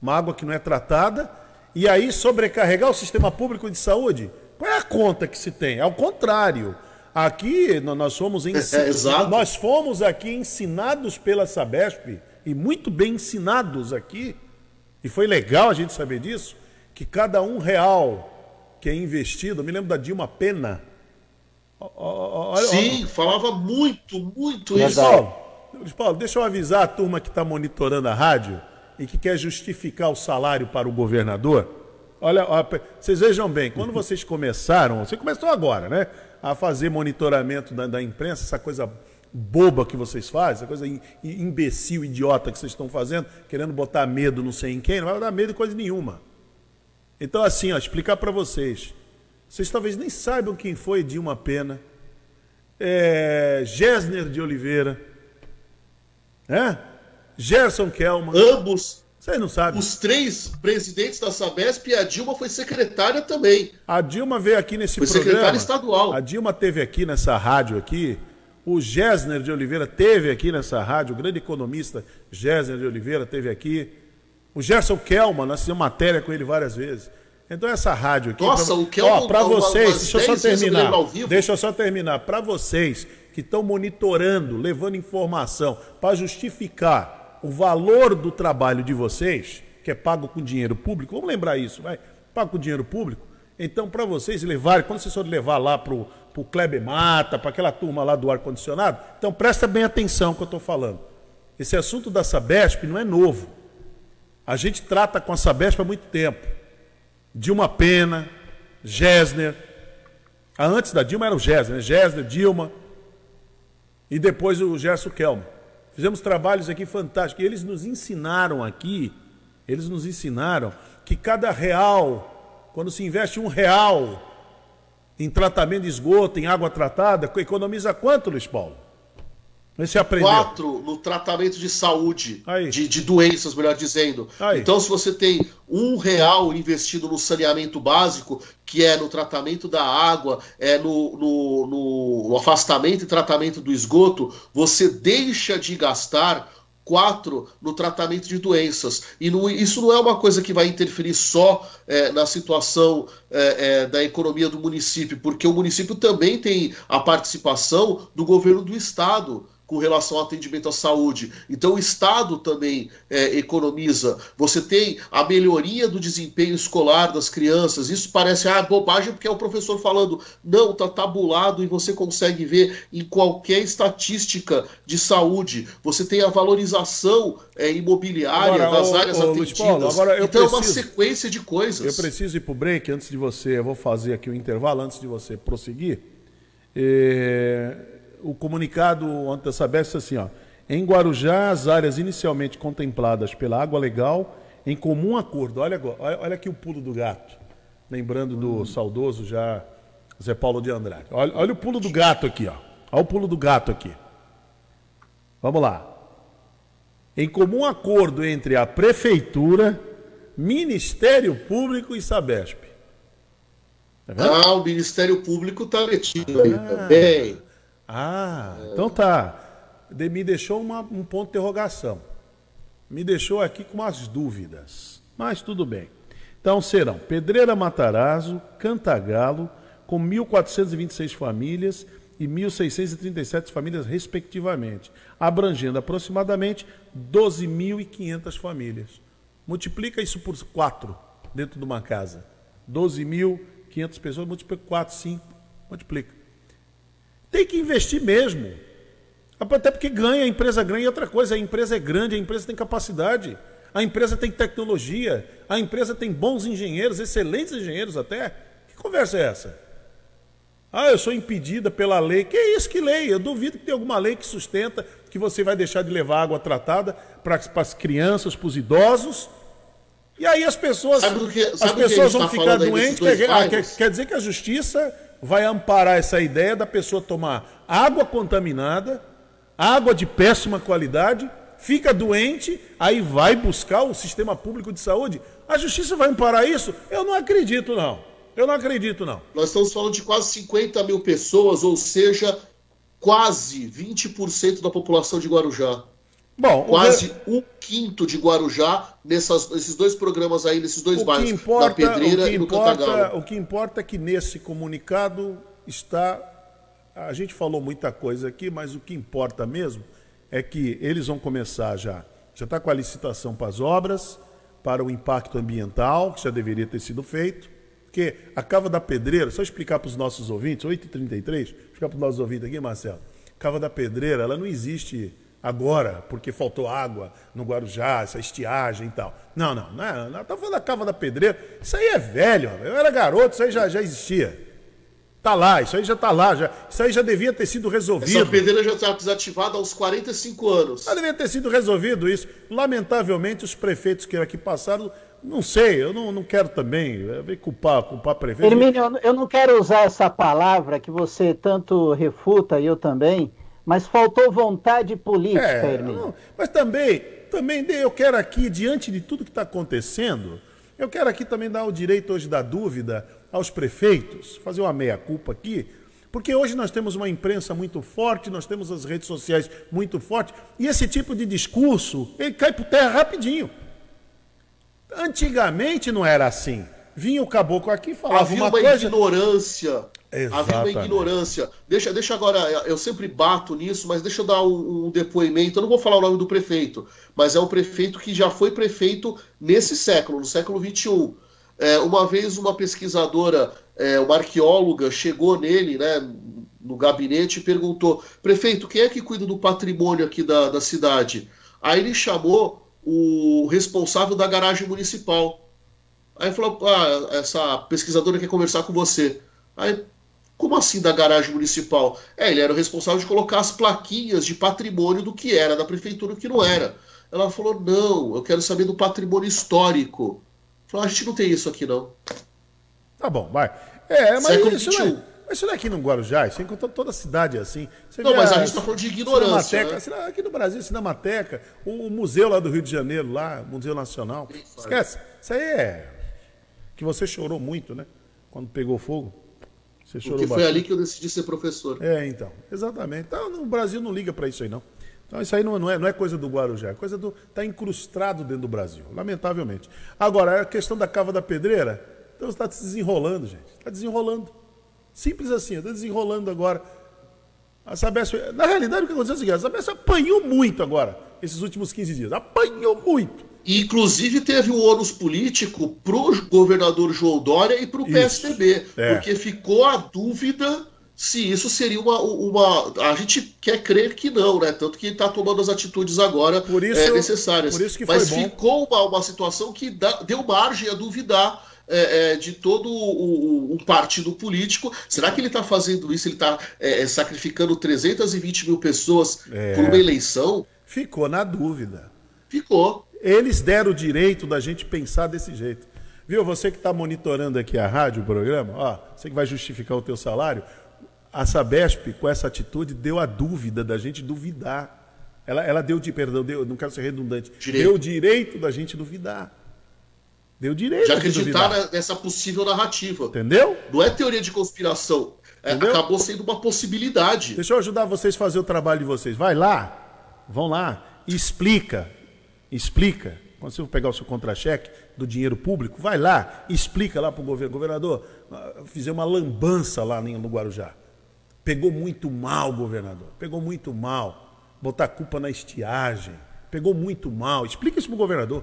uma água que não é tratada, e aí sobrecarregar o sistema público de saúde? Qual é a conta que se tem? Ao contrário. Aqui nós fomos, ensinados, é, nós fomos aqui ensinados pela Sabesp, e muito bem ensinados aqui, e foi legal a gente saber disso, que cada um real que é investido, eu me lembro da Dilma Pena. Olha, Sim, olha, falava muito, muito isso. Paulo, Paulo, deixa eu avisar a turma que está monitorando a rádio e que quer justificar o salário para o governador Olha, vocês vejam bem, quando vocês começaram, você começou agora, né? A fazer monitoramento da, da imprensa, essa coisa boba que vocês fazem, essa coisa imbecil, idiota que vocês estão fazendo, querendo botar medo não sei em quem, não vai dar medo de coisa nenhuma. Então, assim, ó, explicar para vocês. Vocês talvez nem saibam quem foi Dilma Pena, é, Gessner de Oliveira, né? Gerson Kelman. Ambos você não sabe. Os três presidentes da Sabesp e a Dilma foi secretária também. A Dilma veio aqui nesse foi programa. secretária estadual. A Dilma teve aqui nessa rádio aqui. O Gessner de Oliveira teve aqui nessa rádio. O grande economista Gessner de Oliveira teve aqui. O Gerson Kelman, nós fizemos matéria com ele várias vezes. Então essa rádio aqui. Nossa, pra, o Kelman. para vocês, deixa eu só terminar. Deixa eu só terminar. Para vocês que estão monitorando, levando informação para justificar o valor do trabalho de vocês, que é pago com dinheiro público, vamos lembrar isso, vai, pago com dinheiro público. Então, para vocês levarem, quando vocês forem levar lá para o Kleber Mata, para aquela turma lá do ar-condicionado, então presta bem atenção que eu estou falando. Esse assunto da Sabesp não é novo. A gente trata com a Sabesp há muito tempo. Dilma Pena, Gessner. Ah, antes da Dilma era o Gessner, né? Gessner, Dilma. E depois o Gerson Kelman. Fizemos trabalhos aqui fantásticos. E eles nos ensinaram aqui, eles nos ensinaram que cada real, quando se investe um real em tratamento de esgoto, em água tratada, economiza quanto, Luiz Paulo? Você aprendeu. Quatro no tratamento de saúde, de, de doenças, melhor dizendo. Aí. Então, se você tem um real investido no saneamento básico, que é no tratamento da água, é no, no, no- no afastamento e tratamento do esgoto, você deixa de gastar quatro no tratamento de doenças. E não- isso não é uma coisa que vai interferir só é, na situação é, é, da economia do município, porque o município também tem a participação do governo do estado com relação ao atendimento à saúde. Então o Estado também é, economiza. Você tem a melhoria do desempenho escolar das crianças. Isso parece ah, bobagem porque é o professor falando. Não, está tabulado e você consegue ver em qualquer estatística de saúde. Você tem a valorização é, imobiliária Agora, das ô, áreas ô, atendidas. Paulo, agora eu então é uma preciso- sequência de coisas. Eu preciso ir para o break antes de você. Eu vou fazer aqui o intervalo antes de você prosseguir. É, o comunicado ontem da Sabesp assim: ó, em Guarujá, as áreas inicialmente contempladas pela água legal, em comum acordo. Olha, agora, olha, aqui o pulo do gato. Lembrando do saudoso já Zé Paulo de Andrade. Olha, olha o pulo do gato aqui, ó. Olha o pulo do gato aqui. Vamos lá. Em comum acordo entre a Prefeitura, Ministério Público e Sabesp. Tá? Ah, o Ministério Público está metido aí também. Ah, então tá. De- Me deixou uma- um ponto de interrogação. Me deixou aqui com umas dúvidas. Mas tudo bem. Então serão Pedreira Matarazzo, Cantagalo, com 1.426 famílias e 1.637 famílias, respectivamente, abrangendo aproximadamente 12.500 famílias. Multiplica isso por 4 dentro de uma casa. 12.500 pessoas, multiplica por 4, 5, multiplica. Tem que investir mesmo. Até porque ganha, a empresa ganha e outra coisa, a empresa é grande, a empresa tem capacidade, a empresa tem tecnologia, a empresa tem bons engenheiros, excelentes engenheiros até. Que conversa é essa? Ah, eu sou impedida pela lei. Que isso, que lei? Eu duvido que tenha alguma lei que sustenta que você vai deixar de levar água tratada para as crianças, para os idosos. E aí as pessoas, que- as pessoas vão tá ficar doentes. Quer, ah, quer, quer dizer que a justiça vai amparar essa ideia da pessoa tomar água contaminada, água de péssima qualidade, fica doente, aí vai buscar o sistema público de saúde. A justiça vai amparar isso? Eu não acredito, não. Eu não acredito, não. Nós estamos falando de quase 50 mil pessoas, ou seja, quase 20% da população de Guarujá. Bom, o Quase re- um quinto de Guarujá nessas, nesses dois programas aí, nesses dois o bairros, importa, na Pedreira o que e no importa, Cantagalo. o que importa é que nesse comunicado está. A gente falou muita coisa aqui, mas o que importa mesmo é que eles vão começar já. Já está com a licitação para as obras, para o impacto ambiental, que já deveria ter sido feito. Porque a Cava da Pedreira, só explicar para os nossos ouvintes, 8h33, explicar para os nossos ouvintes aqui, Marcelo. Cava da Pedreira, ela não existe agora porque faltou água no Guarujá, essa estiagem e tal. Não, não, não, é- não tá falando da Cava da Pedreira. Isso aí é velho, eu era garoto, isso aí já, já existia. Tá lá, isso aí já tá lá, já, isso aí já devia ter sido resolvido. Essa pedreira já está desativada há uns 45 anos. Já devia ter sido resolvido isso. Lamentavelmente, os prefeitos que aqui passaram, não sei, eu não, não quero também ver culpar, culpar prefeito. Hermínio, eu- eu não quero usar essa palavra que você tanto refuta, e eu também, mas faltou vontade política, É, Hermínio. mas também, também eu quero aqui, diante de tudo que está acontecendo, eu quero aqui também dar o direito hoje da dúvida aos prefeitos, fazer uma meia-culpa aqui, porque hoje nós temos uma imprensa muito forte, nós temos as redes sociais muito fortes, e esse tipo de discurso, ele cai por terra rapidinho. Antigamente não era assim. Vinha o caboclo aqui e falava Havia uma uma coisa... ignorância. Havia uma Exatamente. ignorância. Deixa, deixa agora, eu sempre bato nisso, mas deixa eu dar um, um depoimento. Eu não vou falar o nome do prefeito, mas é um prefeito que já foi prefeito nesse século, no século XXI. É, uma vez uma pesquisadora, é, uma arqueóloga, chegou nele, né, no gabinete e perguntou: prefeito, quem é que cuida do patrimônio aqui da, da cidade? Aí ele chamou o responsável da garagem municipal. Aí falou, ah, essa pesquisadora quer conversar com você. Aí, como assim da garagem municipal? É, ele era o responsável de colocar as plaquinhas de patrimônio do que era da prefeitura do que não era. Ela falou, não, eu quero saber do patrimônio histórico. Falou, a gente não tem isso aqui, não. Tá bom, vai. É, mas Século isso, XXI. não é, Mas isso daqui no Guarujá, isso encontra toda a cidade é assim. Você Não, mas a gente tá falando de ignorância, Cinemateca, né? Aqui no Brasil, Cinemateca, o museu lá do Rio de Janeiro, lá, Museu Nacional. Esquece. Isso aí é. Que você chorou muito, né? Quando pegou fogo. Você chorou Porque foi bastante. ali que eu decidi ser professor. É, então. Exatamente. Então, no Brasil não liga pra isso aí, não. Então, isso aí não, não é, não é coisa do Guarujá, é coisa do. Está incrustado dentro do Brasil, lamentavelmente. Agora, a questão da cava da pedreira, então está se desenrolando, gente. Está desenrolando. Simples assim, está desenrolando agora. A Sabesp, na realidade, o que aconteceu é o seguinte: a Sabesp apanhou muito agora, esses últimos 15 dias. Apanhou muito. E, inclusive, teve um ônus político pro governador João Dória e pro PSDB. É. Porque ficou a dúvida se isso seria uma, uma. A gente quer crer que não, né? Tanto que está tomando as atitudes agora Por isso- é, necessárias. por isso que Mas bom. ficou uma, uma situação que dá- deu margem a duvidar. é, é, de todo o, o- um partido político. Será que ele está fazendo isso? Ele está sacrificando 320 mil pessoas É. por uma eleição? Ficou na dúvida. Ficou. Eles deram o direito da gente pensar desse jeito. Viu? Você que está monitorando aqui a rádio, o programa, ó, você que vai justificar o teu salário, a Sabesp, com essa atitude, deu a dúvida da gente duvidar. Ela, ela deu de perdão, deu, não quero ser redundante, Direito. deu o direito da gente duvidar. Deu direito De acreditar duvidar. nessa possível narrativa. Entendeu? Não é teoria de conspiração. É, acabou sendo uma possibilidade. Deixa eu ajudar vocês a fazer o trabalho de vocês. Vai lá, vão lá, explica, explica. Quando você for pegar o seu contra-cheque do dinheiro público, vai lá, explica lá para o governo. Governador, ah, fizemos uma lambança lá no Guarujá. Pegou muito mal, governador. Pegou muito mal. Botar culpa na estiagem. Pegou muito mal. Explica isso para o governador.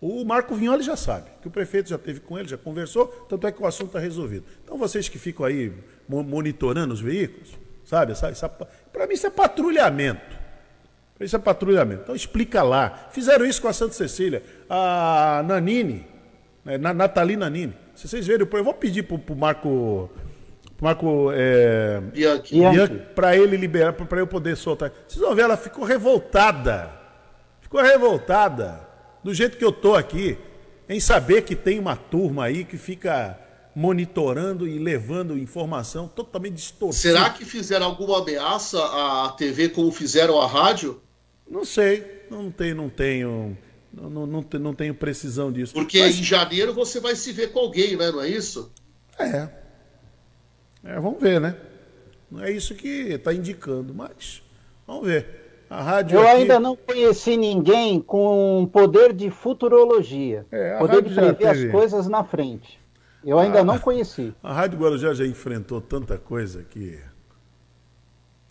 O Marco Vignoli já sabe, que o prefeito já teve com ele, já conversou, tanto é que o assunto está resolvido. Então vocês que ficam aí mo- monitorando os veículos, sabe? Essa, para mim isso é patrulhamento. Isso é patrulhamento. Então explica lá. Fizeram isso com a Santa Cecília. A Nanini, né, Na- Nathalie Nanini. Se vocês verem, eu vou pedir pro, pro Marco. Marco. É, Bianchi. Bianchi. para ele liberar, para eu poder soltar. Vocês vão ver, ela ficou revoltada. Ficou revoltada. Do jeito que eu tô aqui, em saber que tem uma turma aí que fica monitorando e levando informação totalmente distorcida. Será que fizeram alguma ameaça à TV como fizeram à rádio? Não sei, não tenho, não tenho, não, não, não, te- não tenho precisão disso. Porque Mas- em janeiro você vai se ver com alguém, né? Não é isso? É. É, vamos ver, né? Não é isso que está indicando, mas vamos ver. A rádio Eu aqui- ainda não conheci ninguém com poder de futurologia. É, a poder de prever teve. as coisas na frente. Eu ainda Ah. não conheci. A Rádio Guarujá já enfrentou tanta coisa que.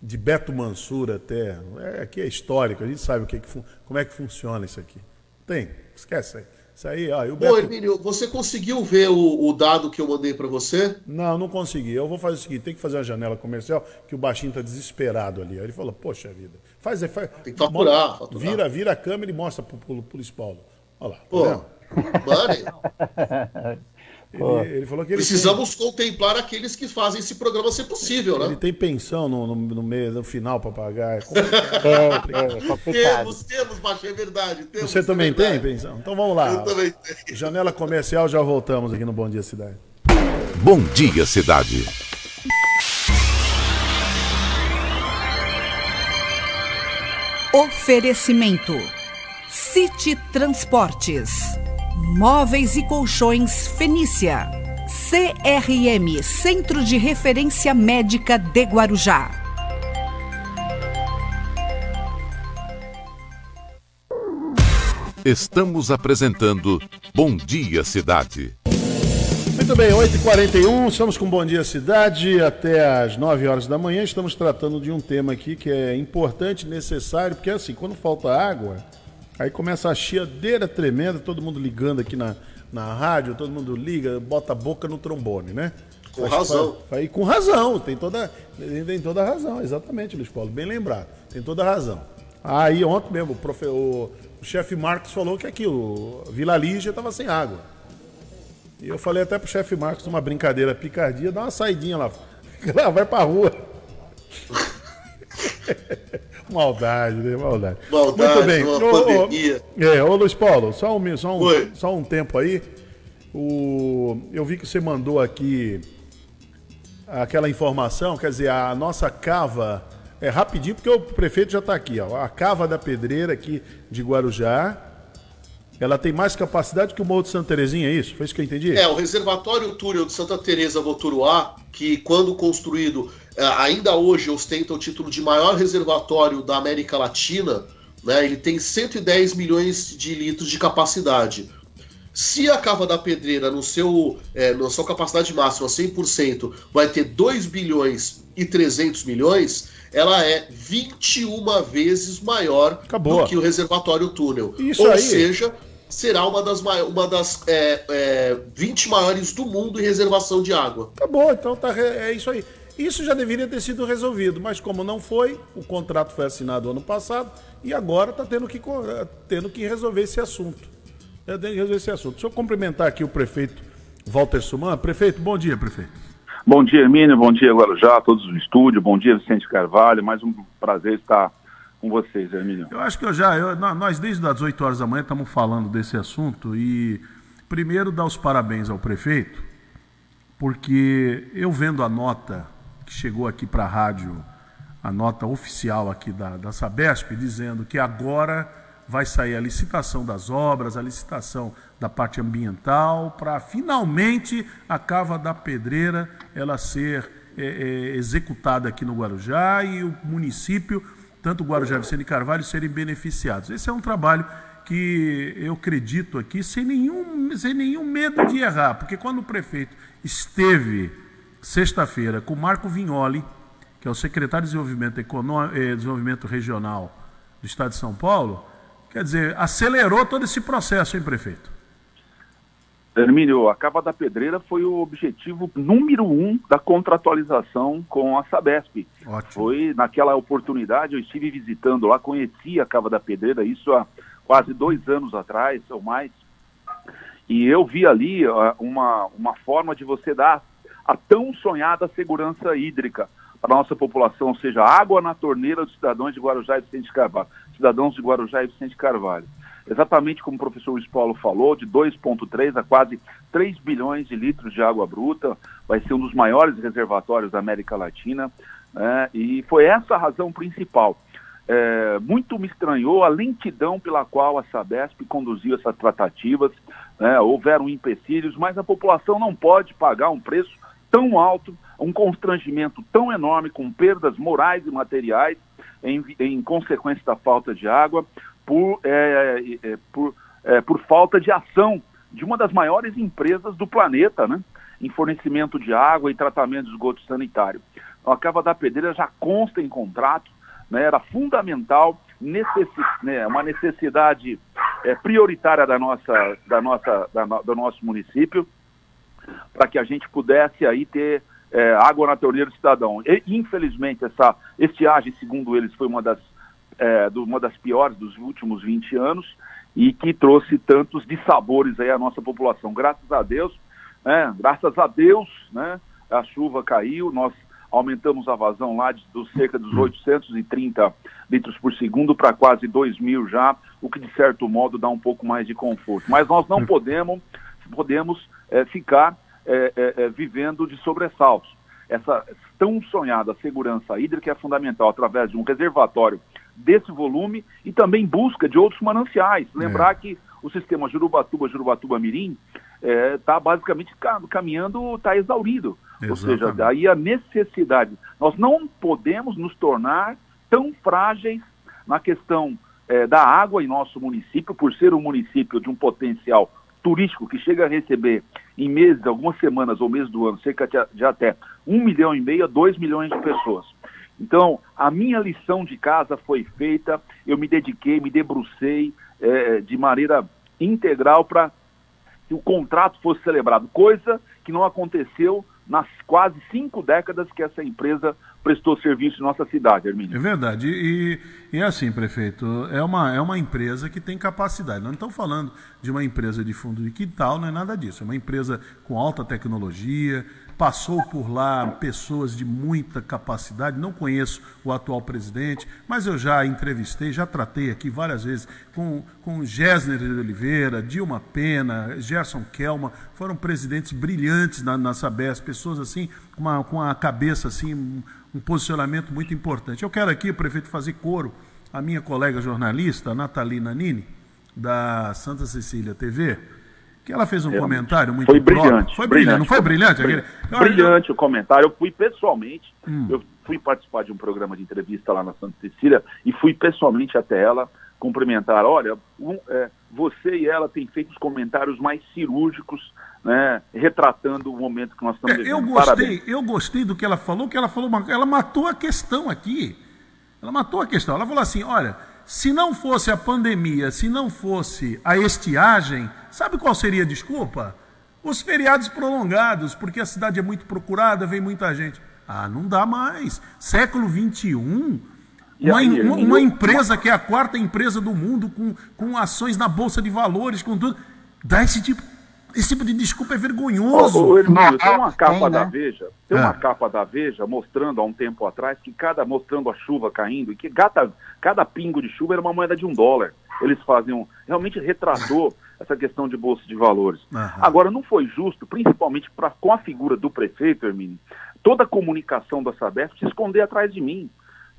De Beto Mansur até. É, aqui é histórico, a gente sabe o que que fun- como é que funciona isso aqui. Tem, esquece isso aí. Isso aí, ó, e o Ô, Beto. Hermínio, você conseguiu ver o, o dado que eu mandei para você? Não, não consegui. Eu vou fazer o seguinte: tem que fazer uma janela comercial, que o baixinho tá desesperado ali. Aí ele falou: Poxa vida, faz aí, faz. Tem que faturar, mo- faturar. Vira, vira a câmera e mostra pro, pro, pro Luiz Paulo. Olha lá. tá Pô, vendo? Ele, ele falou que ele tem- precisamos contemplar aqueles que fazem esse programa ser possível, Ele né? tem pensão no, no, no mês, no final para pagar. É complicado. É, é complicado. Temos, temos, Baixo, é verdade. Temos, Você é também tem verdade. pensão? Então vamos lá. Eu também tenho. Janela comercial, já voltamos aqui no Bom Dia Cidade. Bom dia, cidade. Oferecimento: City Transportes, Móveis e Colchões Fenícia, CRM Centro de Referência Médica de Guarujá. Estamos apresentando Bom Dia Cidade. Muito bem, 8h41, estamos com Bom Dia Cidade até às 9 horas da manhã. Estamos tratando de um tema aqui que é importante, necessário, porque assim, quando falta água, aí começa a chiadeira tremenda, todo mundo ligando aqui na, na rádio, todo mundo liga, bota a boca no trombone, né? Com razão. Aí, com razão, tem toda, tem toda a razão, exatamente, Luiz Paulo, bem lembrado, tem toda a razão. Aí ontem mesmo, o, profe- o- o chefe Marcos falou que aqui, o Vila Lígia estava sem água. E eu falei até pro chefe Marcos, numa brincadeira picardia, dá uma saidinha lá. Lá, vai pra rua. Maldade, né? Maldade. Maldade, Muito bem. uma Ô, ô, é, ô Luiz Paulo, só um, só um, Oi. só um tempo aí. O, eu vi que você mandou aqui aquela informação, quer dizer, a nossa cava, é rapidinho, porque o prefeito já está aqui, ó, a cava da pedreira aqui de Guarujá, ela tem mais capacidade que o Morro de Santa Terezinha, é isso? Foi isso que eu entendi? É, o reservatório túnel de Santa Teresa Voturuá, que quando construído, ainda hoje ostenta o título de maior reservatório da América Latina, né, ele tem 110 milhões de litros de capacidade. Se a Cava da Pedreira, no seu, é, na sua capacidade máxima, 100%, vai ter 2 bilhões e 300 milhões, ela é 21 vezes maior Acabou. do que o reservatório túnel. Isso Ou aí. seja, será uma das, uma das é, é, 20 maiores do mundo em reservação de água. Acabou, então tá, é isso aí. Isso já deveria ter sido resolvido, mas como não foi, o contrato foi assinado ano passado e agora está tendo que, co- tendo que resolver esse assunto. É, tem que resolver esse assunto. Deixa eu cumprimentar aqui o prefeito Walter Suman. Prefeito, bom dia, prefeito. Bom dia, Hermínio. Bom dia, Guarujá, todos no estúdio. Bom dia, Vicente Carvalho. Mais um prazer estar com vocês, Hermínio. Eu acho que eu já, eu- nó- nós desde as 8 horas da manhã estamos falando desse assunto e primeiro dar os parabéns ao prefeito, porque eu vendo a nota que chegou aqui para a rádio, a nota oficial aqui da, da Sabesp, dizendo que agora vai sair a licitação das obras, a licitação da parte ambiental, para finalmente a Cava da Pedreira ela ser é, é, executada aqui no Guarujá e o município tanto Guarujá Vicente Carvalho serem beneficiados. Esse é um trabalho que eu acredito aqui sem nenhum, sem nenhum medo de errar, porque quando o prefeito esteve sexta-feira com o Marco Vignoli, que é o secretário de Desenvolvimento, eh, Desenvolvimento Regional do Estado de São Paulo, quer dizer, acelerou todo esse processo, hein, prefeito? Hermínio, a Cava da Pedreira foi o objetivo número um da contratualização com a Sabesp. Ótimo. Foi naquela oportunidade, eu estive visitando lá, conheci a Cava da Pedreira, isso há quase dois anos atrás ou mais. E eu vi ali ah, uma, uma forma de você dar a tão sonhada segurança hídrica para a nossa população, ou seja, água na torneira dos cidadãos de Guarujá e Vicente Carvalho, cidadãos de Guarujá e Vicente Carvalho. Exatamente como o professor Luiz Paulo falou, de 2,3 a quase 3 bilhões de litros de água bruta, vai ser um dos maiores reservatórios da América Latina, né? e foi essa a razão principal. É, muito me estranhou a lentidão pela qual a Sabesp conduziu essas tratativas, né? houveram empecilhos, mas a população não pode pagar um preço tão alto, um constrangimento tão enorme, com perdas morais e materiais, em, em consequência da falta de água, por, é, é, por, é, por falta de ação de uma das maiores empresas do planeta, né? em fornecimento de água e tratamento de esgoto sanitário. A Cava da Pedreira já consta em contrato, né? era fundamental, necessi né? uma necessidade é, prioritária da nossa, da nossa, da no do nosso município, para que a gente pudesse aí ter é, água na torneira do cidadão. E, infelizmente, essa estiagem, segundo eles, foi uma das, é, do, uma das piores dos últimos 20 anos e que trouxe tantos dissabores aí à nossa população. Graças a Deus, né, graças a Deus, né, a chuva caiu, nós aumentamos a vazão lá de, dos cerca dos 830 litros por segundo para quase 2 mil já, o que de certo modo dá um pouco mais de conforto. Mas nós não podemos, podemos é, ficar é, é, vivendo de sobressaltos. Essa tão sonhada segurança hídrica é fundamental através de um reservatório desse volume e também busca de outros mananciais. Lembrar É. que o sistema Jurubatuba, Jurubatuba Mirim está basicamente ca- caminhando, está exaurido. Ou seja, Exatamente. daí a necessidade. Nós não podemos nos tornar tão frágeis na questão eh, da água em nosso município, por ser um município de um potencial turístico que chega a receber em meses, algumas semanas ou meses do ano, cerca de, até um milhão e meio a dois milhões de pessoas. Então, a minha lição de casa foi feita, eu me dediquei, me debrucei eh, de maneira integral para que o contrato fosse celebrado, coisa que não aconteceu nas quase cinco décadas que essa empresa prestou serviço em nossa cidade, É Hermínio. verdade. E, e é assim, prefeito, é uma, é uma empresa que tem capacidade. Nós não estamos falando de uma empresa de fundo de quintal, não é nada disso. É uma empresa com alta tecnologia, passou por lá pessoas de muita capacidade. Não conheço o atual presidente, mas eu já entrevistei, já tratei aqui várias vezes com, com Gessner de Oliveira, Dilma Pena, Gerson Kelma, foram presidentes brilhantes na, na Sabesp, pessoas assim, com, uma, com a cabeça assim, um, posicionamento muito importante. Eu quero aqui, prefeito, fazer coro à minha colega jornalista, Natalina Nini, da Santa Cecília TV, que ela fez um comentário muito Foi brilhante. Foi brilhante, não foi brilhante? Brilhante, brilhante o comentário. Eu fui pessoalmente, hum. eu fui participar de um programa de entrevista lá na Santa Cecília e fui pessoalmente até ela cumprimentar. Olha, um, é, você e ela têm feito os comentários mais cirúrgicos, né, retratando o momento que nós estamos vivendo. É, eu gostei, eu gostei do que ela falou, que ela falou, ela matou a questão aqui. Ela matou a questão. Ela falou assim, olha, se não fosse a pandemia, se não fosse a estiagem, sabe qual seria a desculpa? Os feriados prolongados, porque a cidade é muito procurada, vem muita gente. Ah, não dá mais. Século XXI, uma, uma, uma, empresa que é a quarta empresa do mundo, com, com ações na Bolsa de Valores, com tudo, dá esse tipo esse tipo de desculpa é vergonhoso. Ô, ô, Hermínio, tem uma capa tem, da né? Veja, tem uma ah. capa da Veja mostrando há um tempo atrás que cada mostrando a chuva caindo e que cada, cada pingo de chuva era uma moeda de um dólar. Eles faziam, realmente retratou essa questão de bolsa de valores. Agora, não foi justo, principalmente pra, com a figura do prefeito, Hermínio, toda a comunicação da Sabesp se esconder atrás de mim.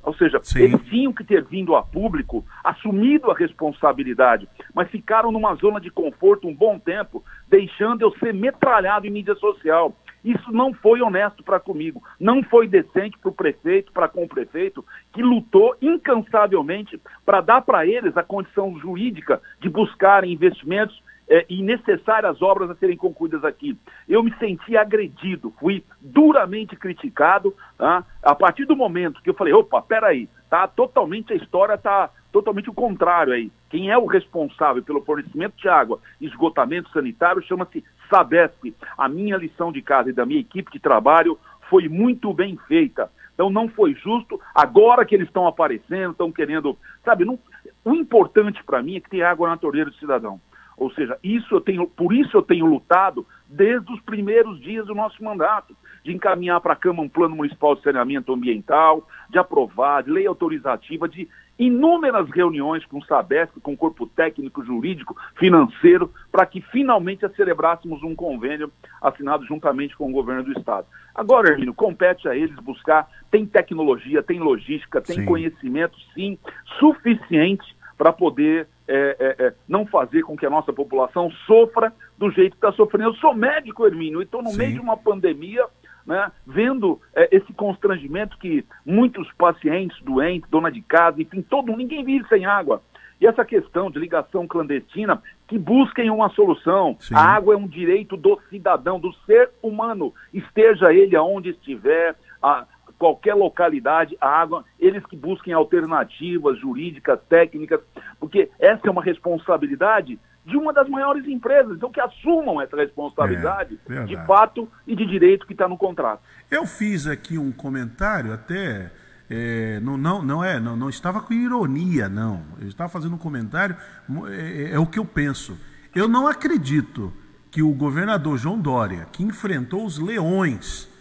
Ou seja, Sim. eles tinham que ter vindo a público, assumido a responsabilidade, mas ficaram numa zona de conforto um bom tempo, deixando eu ser metralhado em mídia social. Isso não foi honesto para comigo, não foi decente para o prefeito, para com o prefeito, que lutou incansavelmente para dar para eles a condição jurídica de buscarem investimentos é, e necessárias obras a serem concluídas aqui. Eu me senti agredido, fui duramente criticado. Tá? A partir do momento que eu falei, opa, peraí, tá totalmente a história está totalmente o contrário aí. Quem é o responsável pelo fornecimento de água esgotamento sanitário chama-se Sabesp. A minha lição de casa e da minha equipe de trabalho foi muito bem feita. Então não foi justo. Agora que eles estão aparecendo, estão querendo, sabe? Não... O importante para mim é que tem água na torneira do cidadão. Ou seja, isso eu tenho, por isso eu tenho lutado desde os primeiros dias do nosso mandato, de encaminhar para a Câmara um plano municipal de saneamento ambiental, de aprovar, de lei autorizativa, de inúmeras reuniões com o Sabesp, com o corpo técnico, jurídico, financeiro, para que finalmente celebrássemos um convênio assinado juntamente com o governo do Estado. Agora, Hermínio, compete a eles buscar, tem tecnologia, tem logística, tem sim. conhecimento, sim, suficiente para poder é, é, é, não fazer com que a nossa população sofra do jeito que está sofrendo. Eu sou médico, Hermínio, e estou no Sim. meio de uma pandemia, né, vendo é, esse constrangimento que muitos pacientes, doentes, dona de casa, enfim, todo ninguém vive sem água. E essa questão de ligação clandestina, que busquem uma solução. Sim. A água é um direito do cidadão, do ser humano, esteja ele aonde estiver, a, qualquer localidade, a água, eles que busquem alternativas jurídicas, técnicas, porque essa é uma responsabilidade de uma das maiores empresas, então que assumam essa responsabilidade é, de fato e de direito que está no contrato. Eu fiz aqui um comentário até. É, não, não, não é, não, não estava com ironia, não. Eu estava fazendo um comentário, é, é, é o que eu penso. Eu não acredito que o governador João Dória, que enfrentou os leões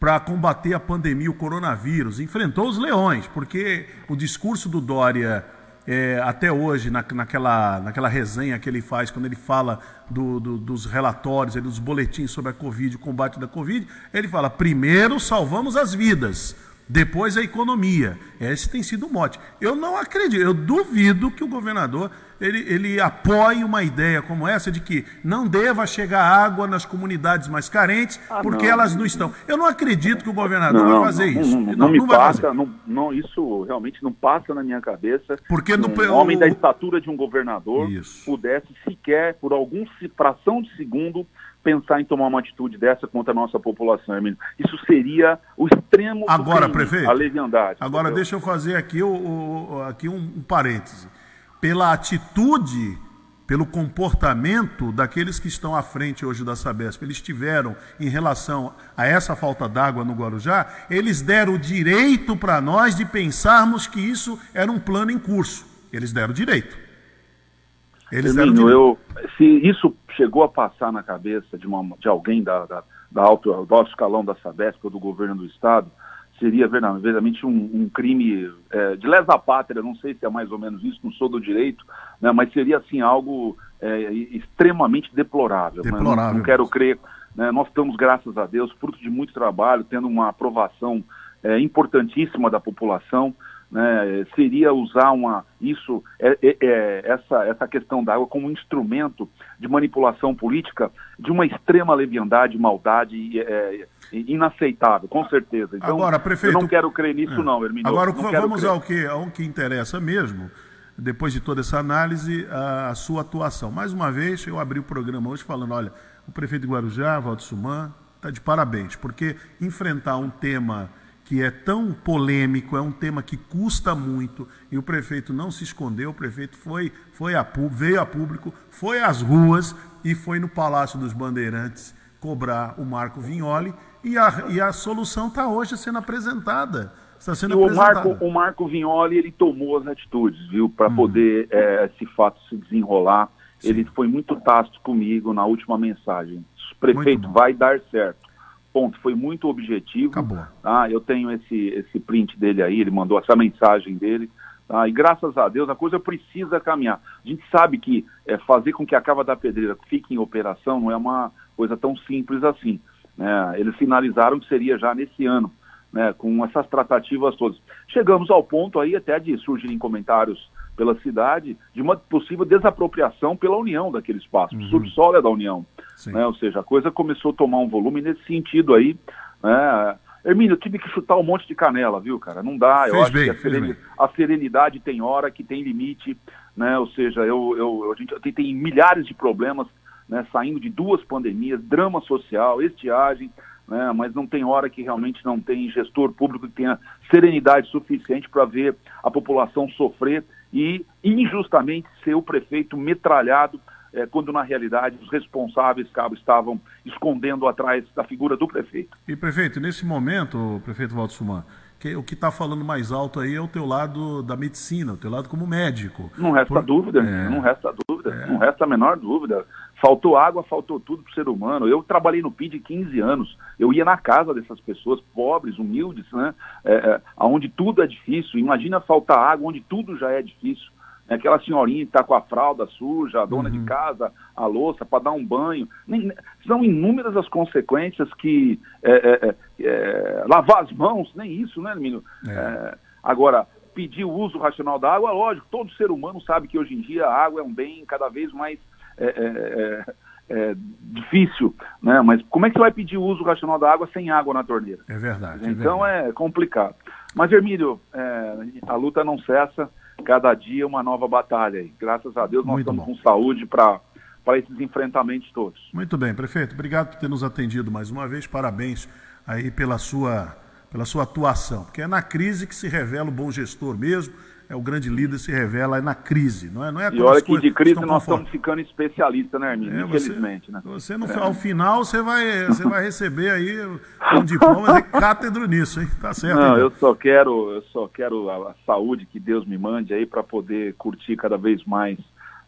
para combater a pandemia, o coronavírus. Enfrentou os leões, porque o discurso do Dória, é, até hoje, na, naquela, naquela resenha que ele faz, quando ele fala do, do, dos relatórios, dos boletins sobre a Covid, o combate da Covid, ele fala: primeiro salvamos as vidas. Depois a economia. Esse tem sido o mote. Eu não acredito, eu duvido que o governador ele, ele apoie uma ideia como essa de que não deva chegar água nas comunidades mais carentes ah, porque não, elas não estão. Eu não acredito que o governador não, vai fazer não, isso. Não, não me passa, não, isso realmente não passa na minha cabeça. Porque no, um homem da estatura de um governador isso. pudesse sequer, por algum fração de segundo, pensar em tomar uma atitude dessa contra a nossa população, Emílio. Isso seria o extremo agora, crime, prefeito, a leviandade. Agora, entendeu? deixa eu fazer aqui, o, o, aqui um, um parêntese. Pela atitude, pelo comportamento daqueles que estão à frente hoje da Sabesp, eles tiveram em relação a essa falta d'água no Guarujá, eles deram o direito para nós de pensarmos que isso era um plano em curso. Eles deram o direito. Eles eu, se isso chegou a passar na cabeça de, uma, de alguém da, da, da alto, do alto escalão da Sabesp ou do governo do Estado, seria verdadeiramente um, um crime é, de lesa pátria, não sei se é mais ou menos isso, não sou do direito, né, mas seria assim algo é, extremamente deplorável. Né, deplorável. Não, não, quero crer. Né, nós estamos, graças a Deus, fruto de muito trabalho, tendo uma aprovação é, importantíssima da população né, seria usar uma, isso, é, é, é, essa, essa questão da água como um instrumento de manipulação política de uma extrema leviandade, maldade é, inaceitável, com certeza. Então, Agora, prefeito, eu não quero crer nisso, é. não, Hermínio. Agora, vamos ao que, ao que interessa mesmo, depois de toda essa análise, a, a, sua atuação. Mais uma vez, eu abri o programa hoje falando, olha, o prefeito de Guarujá, Valdo Suman, está de parabéns, porque enfrentar um tema que é tão polêmico, é um tema que custa muito, e o prefeito não se escondeu, o prefeito foi, foi a, veio a público, foi às ruas e foi no Palácio dos Bandeirantes cobrar o Marco Vignoli, e a, e a solução está hoje sendo apresentada. Está sendo o Marco, o Marco Vignoli ele tomou as atitudes, viu, para hum. poder é, esse fato se desenrolar. Sim. Ele foi muito tácito comigo na última mensagem. Prefeito, vai dar certo ponto, foi muito objetivo. Acabou. Tá? Eu tenho esse, esse print dele aí, ele mandou essa mensagem dele. Tá? E graças a Deus a coisa precisa caminhar. A gente sabe que é, fazer com que a Cava da Pedreira fique em operação não é uma coisa tão simples assim. Né? Eles sinalizaram que seria já nesse ano, né? com essas tratativas todas. Chegamos ao ponto aí até de surgirem comentários pela cidade de uma possível desapropriação pela União daquele espaço. Uhum. O subsolo é da União. Né? Ou seja, a coisa começou a tomar um volume nesse sentido aí. Né? Hermínio, eu tive que chutar um monte de canela, viu, cara? Não dá. Fez eu acho bem, que a serenidade, a serenidade, tem hora que tem limite, né? Ou seja, eu, eu, a gente tem, tem milhares de problemas né, saindo de duas pandemias, drama social, estiagem, né, mas não tem hora que realmente não tem gestor público que tenha serenidade suficiente para ver a população sofrer e injustamente ser o prefeito metralhado, é, quando na realidade os responsáveis cabo, estavam escondendo atrás da figura do prefeito. E prefeito, nesse momento, prefeito Walter Suman, que, o que está falando mais alto aí é o teu lado da medicina, o teu lado como médico. Não resta Por... dúvida, é. não resta dúvida, é. não resta a menor dúvida. Faltou água, faltou tudo para o ser humano. Eu trabalhei no PID 15 anos, eu ia na casa dessas pessoas pobres, humildes, né, é, é, onde tudo é difícil. Imagina faltar água onde tudo já é difícil. É aquela senhorinha que está com a fralda suja, a dona uhum. de casa, a louça, para dar um banho. São inúmeras as consequências que é, é, é, é, lavar as mãos, nem isso, né, menino? Agora, pedir o uso racional da água, lógico, todo ser humano sabe que hoje em dia a água é um bem cada vez mais difícil, né? Mas como é que você vai pedir o uso racional da água sem água na torneira? É verdade. Então é, verdade. complicado. Mas, Hermílio, a luta não cessa cada dia uma nova batalha. E, graças a Deus nós Muito estamos bom. com saúde para para esses enfrentamentos todos. Muito bem, prefeito. Obrigado por ter nos atendido mais uma vez. Parabéns aí pela sua, pela sua atuação. Porque é na crise que se revela o bom gestor mesmo. É o grande líder se revela na crise, não é? Não é e olha que de crise nós estamos ficando especialistas, né, Arminio? É, Infelizmente, você, né? Você no, é. ao final você vai, você vai receber aí um diploma de cátedro nisso, hein? Tá certo. Não, então. eu só quero, eu só quero a, a saúde que Deus me mande aí para poder curtir cada vez mais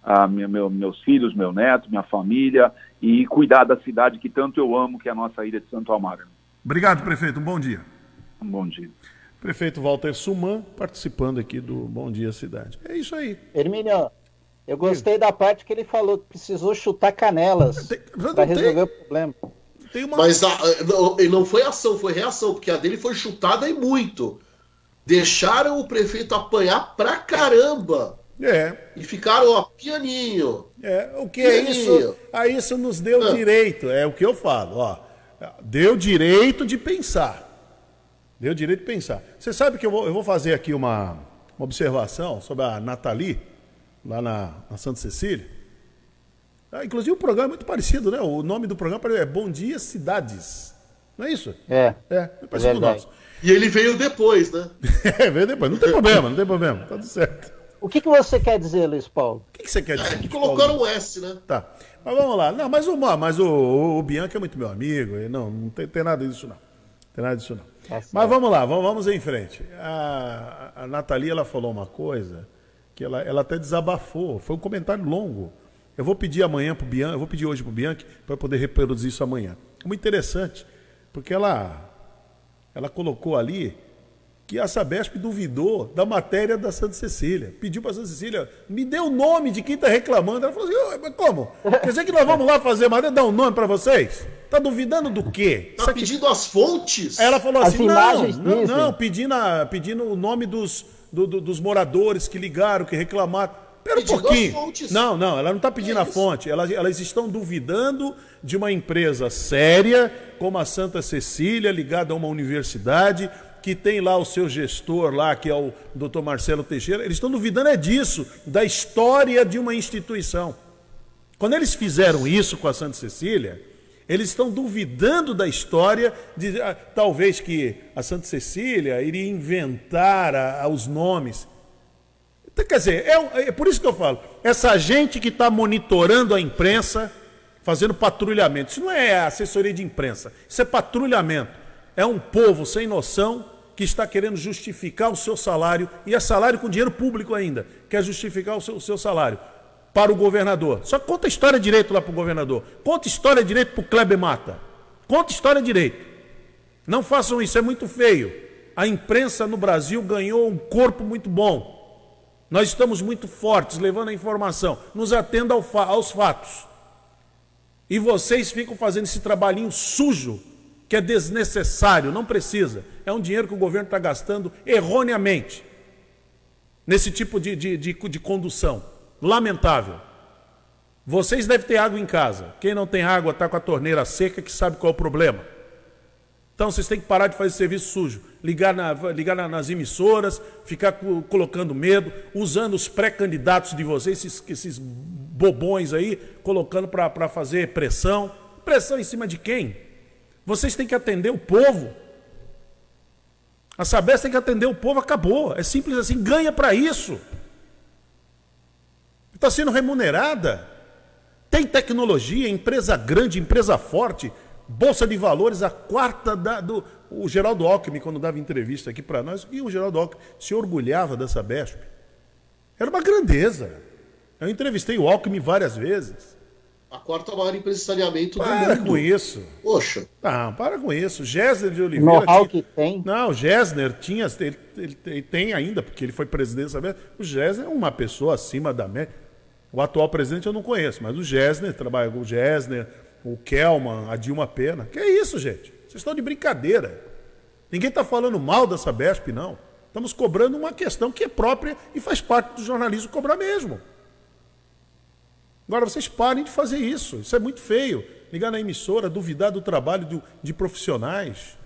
a minha, meu, meus filhos, meu neto, minha família e cuidar da cidade que tanto eu amo, que é a nossa ilha de Santo Amaro. Obrigado, prefeito. Um bom dia. Um bom dia. Prefeito Walter Suman participando aqui do Bom Dia Cidade. É isso aí. Hermínio, eu gostei da parte que ele falou que precisou chutar canelas para resolver tem... o problema. Uma... Mas a, não, não foi ação, foi reação, porque a dele foi chutada e muito. Deixaram o prefeito apanhar pra caramba. É. E ficaram, ó, pianinho. É, o que pianinho. é isso? A isso nos deu ah. direito, é o que eu falo, ó. Deu direito de pensar. Deu direito de pensar. Você sabe que eu vou, eu vou fazer aqui uma, uma observação sobre a Nathalie, lá na, na Santa Cecília. Ah, inclusive o programa é muito parecido, né? O nome do programa é Bom Dia Cidades. Não é isso? É. É, é parecido é nosso. E ele veio depois, né? é, veio depois. Não tem problema, não tem problema. Tá tudo certo. O que, que você quer dizer, Luiz Paulo? O que, que você quer dizer? É que colocaram um S, né? Tá. Mas vamos lá. Não, mas o, mas o, o, o Bianca é muito meu amigo. Não, não tem, tem nada disso, não. Tem nada disso, não. Tá mas vamos lá, vamos, vamos em frente. A, a Nathalie, ela falou uma coisa que ela, ela até desabafou. Foi um comentário longo. Eu vou pedir amanhã para o Bianca, eu vou pedir hoje para o Bianchi para poder reproduzir isso amanhã. muito interessante, porque ela, ela colocou ali que a Sabesp duvidou da matéria da Santa Cecília. Pediu para a Santa Cecília, me dê o nome de quem está reclamando. Ela falou assim, mas como? Quer dizer que nós vamos lá fazer matéria, dar um nome para vocês? Está duvidando do quê? Está pedindo as fontes? Ela falou assim, não, não, não, pedindo, a, pedindo o nome dos, do, do, dos moradores que ligaram, que reclamaram. Pera um pouquinho. Não, não, ela não está pedindo é a fonte. Elas, elas estão duvidando de uma empresa séria, como a Santa Cecília, ligada a uma universidade, que tem lá o seu gestor lá, que é o doutor Marcelo Teixeira, eles estão duvidando é disso, da história de uma instituição. Quando eles fizeram isso com a Santa Cecília, eles estão duvidando da história, de ah, talvez que a Santa Cecília iria inventar a, a, os nomes. Então, quer dizer, é, é por isso que eu falo, essa gente que está monitorando a imprensa, fazendo patrulhamento, isso não é assessoria de imprensa, isso é patrulhamento. É um povo sem noção que está querendo justificar o seu salário, e é salário com dinheiro público ainda, quer justificar o seu, o seu salário para o governador. Só conta a história direito lá para o governador. Conta história direito para o Kleber Mata. Conta história direito. Não façam isso, é muito feio. A imprensa no Brasil ganhou um corpo muito bom. Nós estamos muito fortes, levando a informação. Nos atenda ao fa aos fatos. E vocês ficam fazendo esse trabalhinho sujo que é desnecessário, não precisa. É um dinheiro que o governo está gastando erroneamente nesse tipo de, de, de, de condução. Lamentável. Vocês devem ter água em casa. Quem não tem água está com a torneira seca, que sabe qual é o problema. Então vocês têm que parar de fazer serviço sujo, ligar, na, ligar na, nas emissoras, ficar co colocando medo, usando os pré-candidatos de vocês, esses, esses bobões aí, colocando para fazer pressão. Pressão em cima de quem? Vocês têm que atender o povo. A Sabesp tem que atender o povo, acabou. É simples assim, ganha para isso. Está sendo remunerada. Tem tecnologia, empresa grande, empresa forte, Bolsa de Valores, a quarta da, do. O Geraldo Alckmin, quando dava entrevista aqui para nós, e o Geraldo Alckmin se orgulhava dessa Sabesp. Era uma grandeza. Eu entrevistei o Alckmin várias vezes. A quarta maior empresa de saneamento para do mundo. Para com isso. Poxa. Ah, para com isso. Gessner de Oliveira. Know-how tinha... que tem. Não, o Gessner tinha. Ele, ele, ele, tem ainda, porque ele foi presidente sabe? O Gessner é uma pessoa acima da média. O atual presidente eu não conheço, mas o Gessner, trabalha com o Gessner, o Kelman, a Dilma Pena. Que é isso, gente? Vocês estão de brincadeira. Ninguém está falando mal da Sabesp, não. Estamos cobrando uma questão que é própria e faz parte do jornalismo cobrar mesmo. Agora vocês parem de fazer isso. Isso é muito feio. Ligar na emissora, duvidar do trabalho do, de profissionais.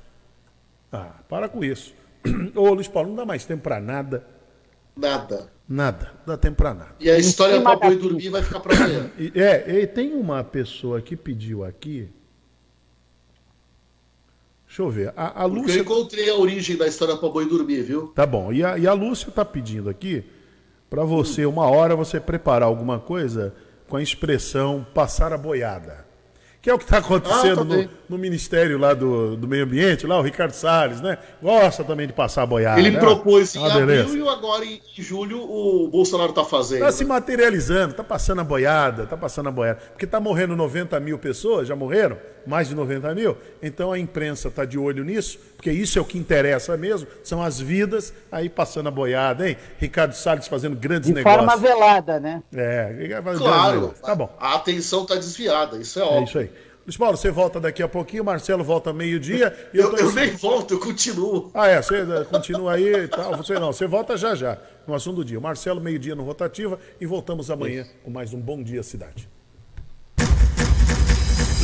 Ah, para com isso. Ô, Luiz Paulo, não dá mais tempo para nada. Nada. Nada, não dá tempo para nada. E a história para boi dormir vai ficar para amanhã. É, e tem uma pessoa que pediu aqui. Deixa eu ver. A, a Lúcia... Eu encontrei a origem da história para boi dormir, viu? Tá bom. E a, e a Lúcia está pedindo aqui para você, uma hora, você preparar alguma coisa com a expressão passar a boiada. Que é o que está acontecendo ah, no, no, Ministério lá do, do Meio Ambiente, lá o Ricardo Salles, né? Gosta também de passar a boiada. Ele né? propôs em ah, abril e agora em julho o Bolsonaro está fazendo. Está se materializando, está passando a boiada, está passando a boiada. Porque está morrendo 90 mil pessoas, já morreram? Mais de 90 mil? Então a imprensa está de olho nisso, porque isso é o que interessa mesmo, são as vidas aí passando a boiada, hein? Ricardo Salles fazendo grandes de negócios. De forma velada, né? É, claro. Tá bom. A atenção está desviada, isso é óbvio. É isso aí. Luiz Paulo, você volta daqui a pouquinho, Marcelo volta meio-dia. eu, eu, eu nem volto, eu continuo. Ah, é, você eh, continua aí e tal. Você não, você volta já já, no assunto do dia. Marcelo, meio-dia no Rotativa e voltamos amanhã com mais um Bom Dia Cidade.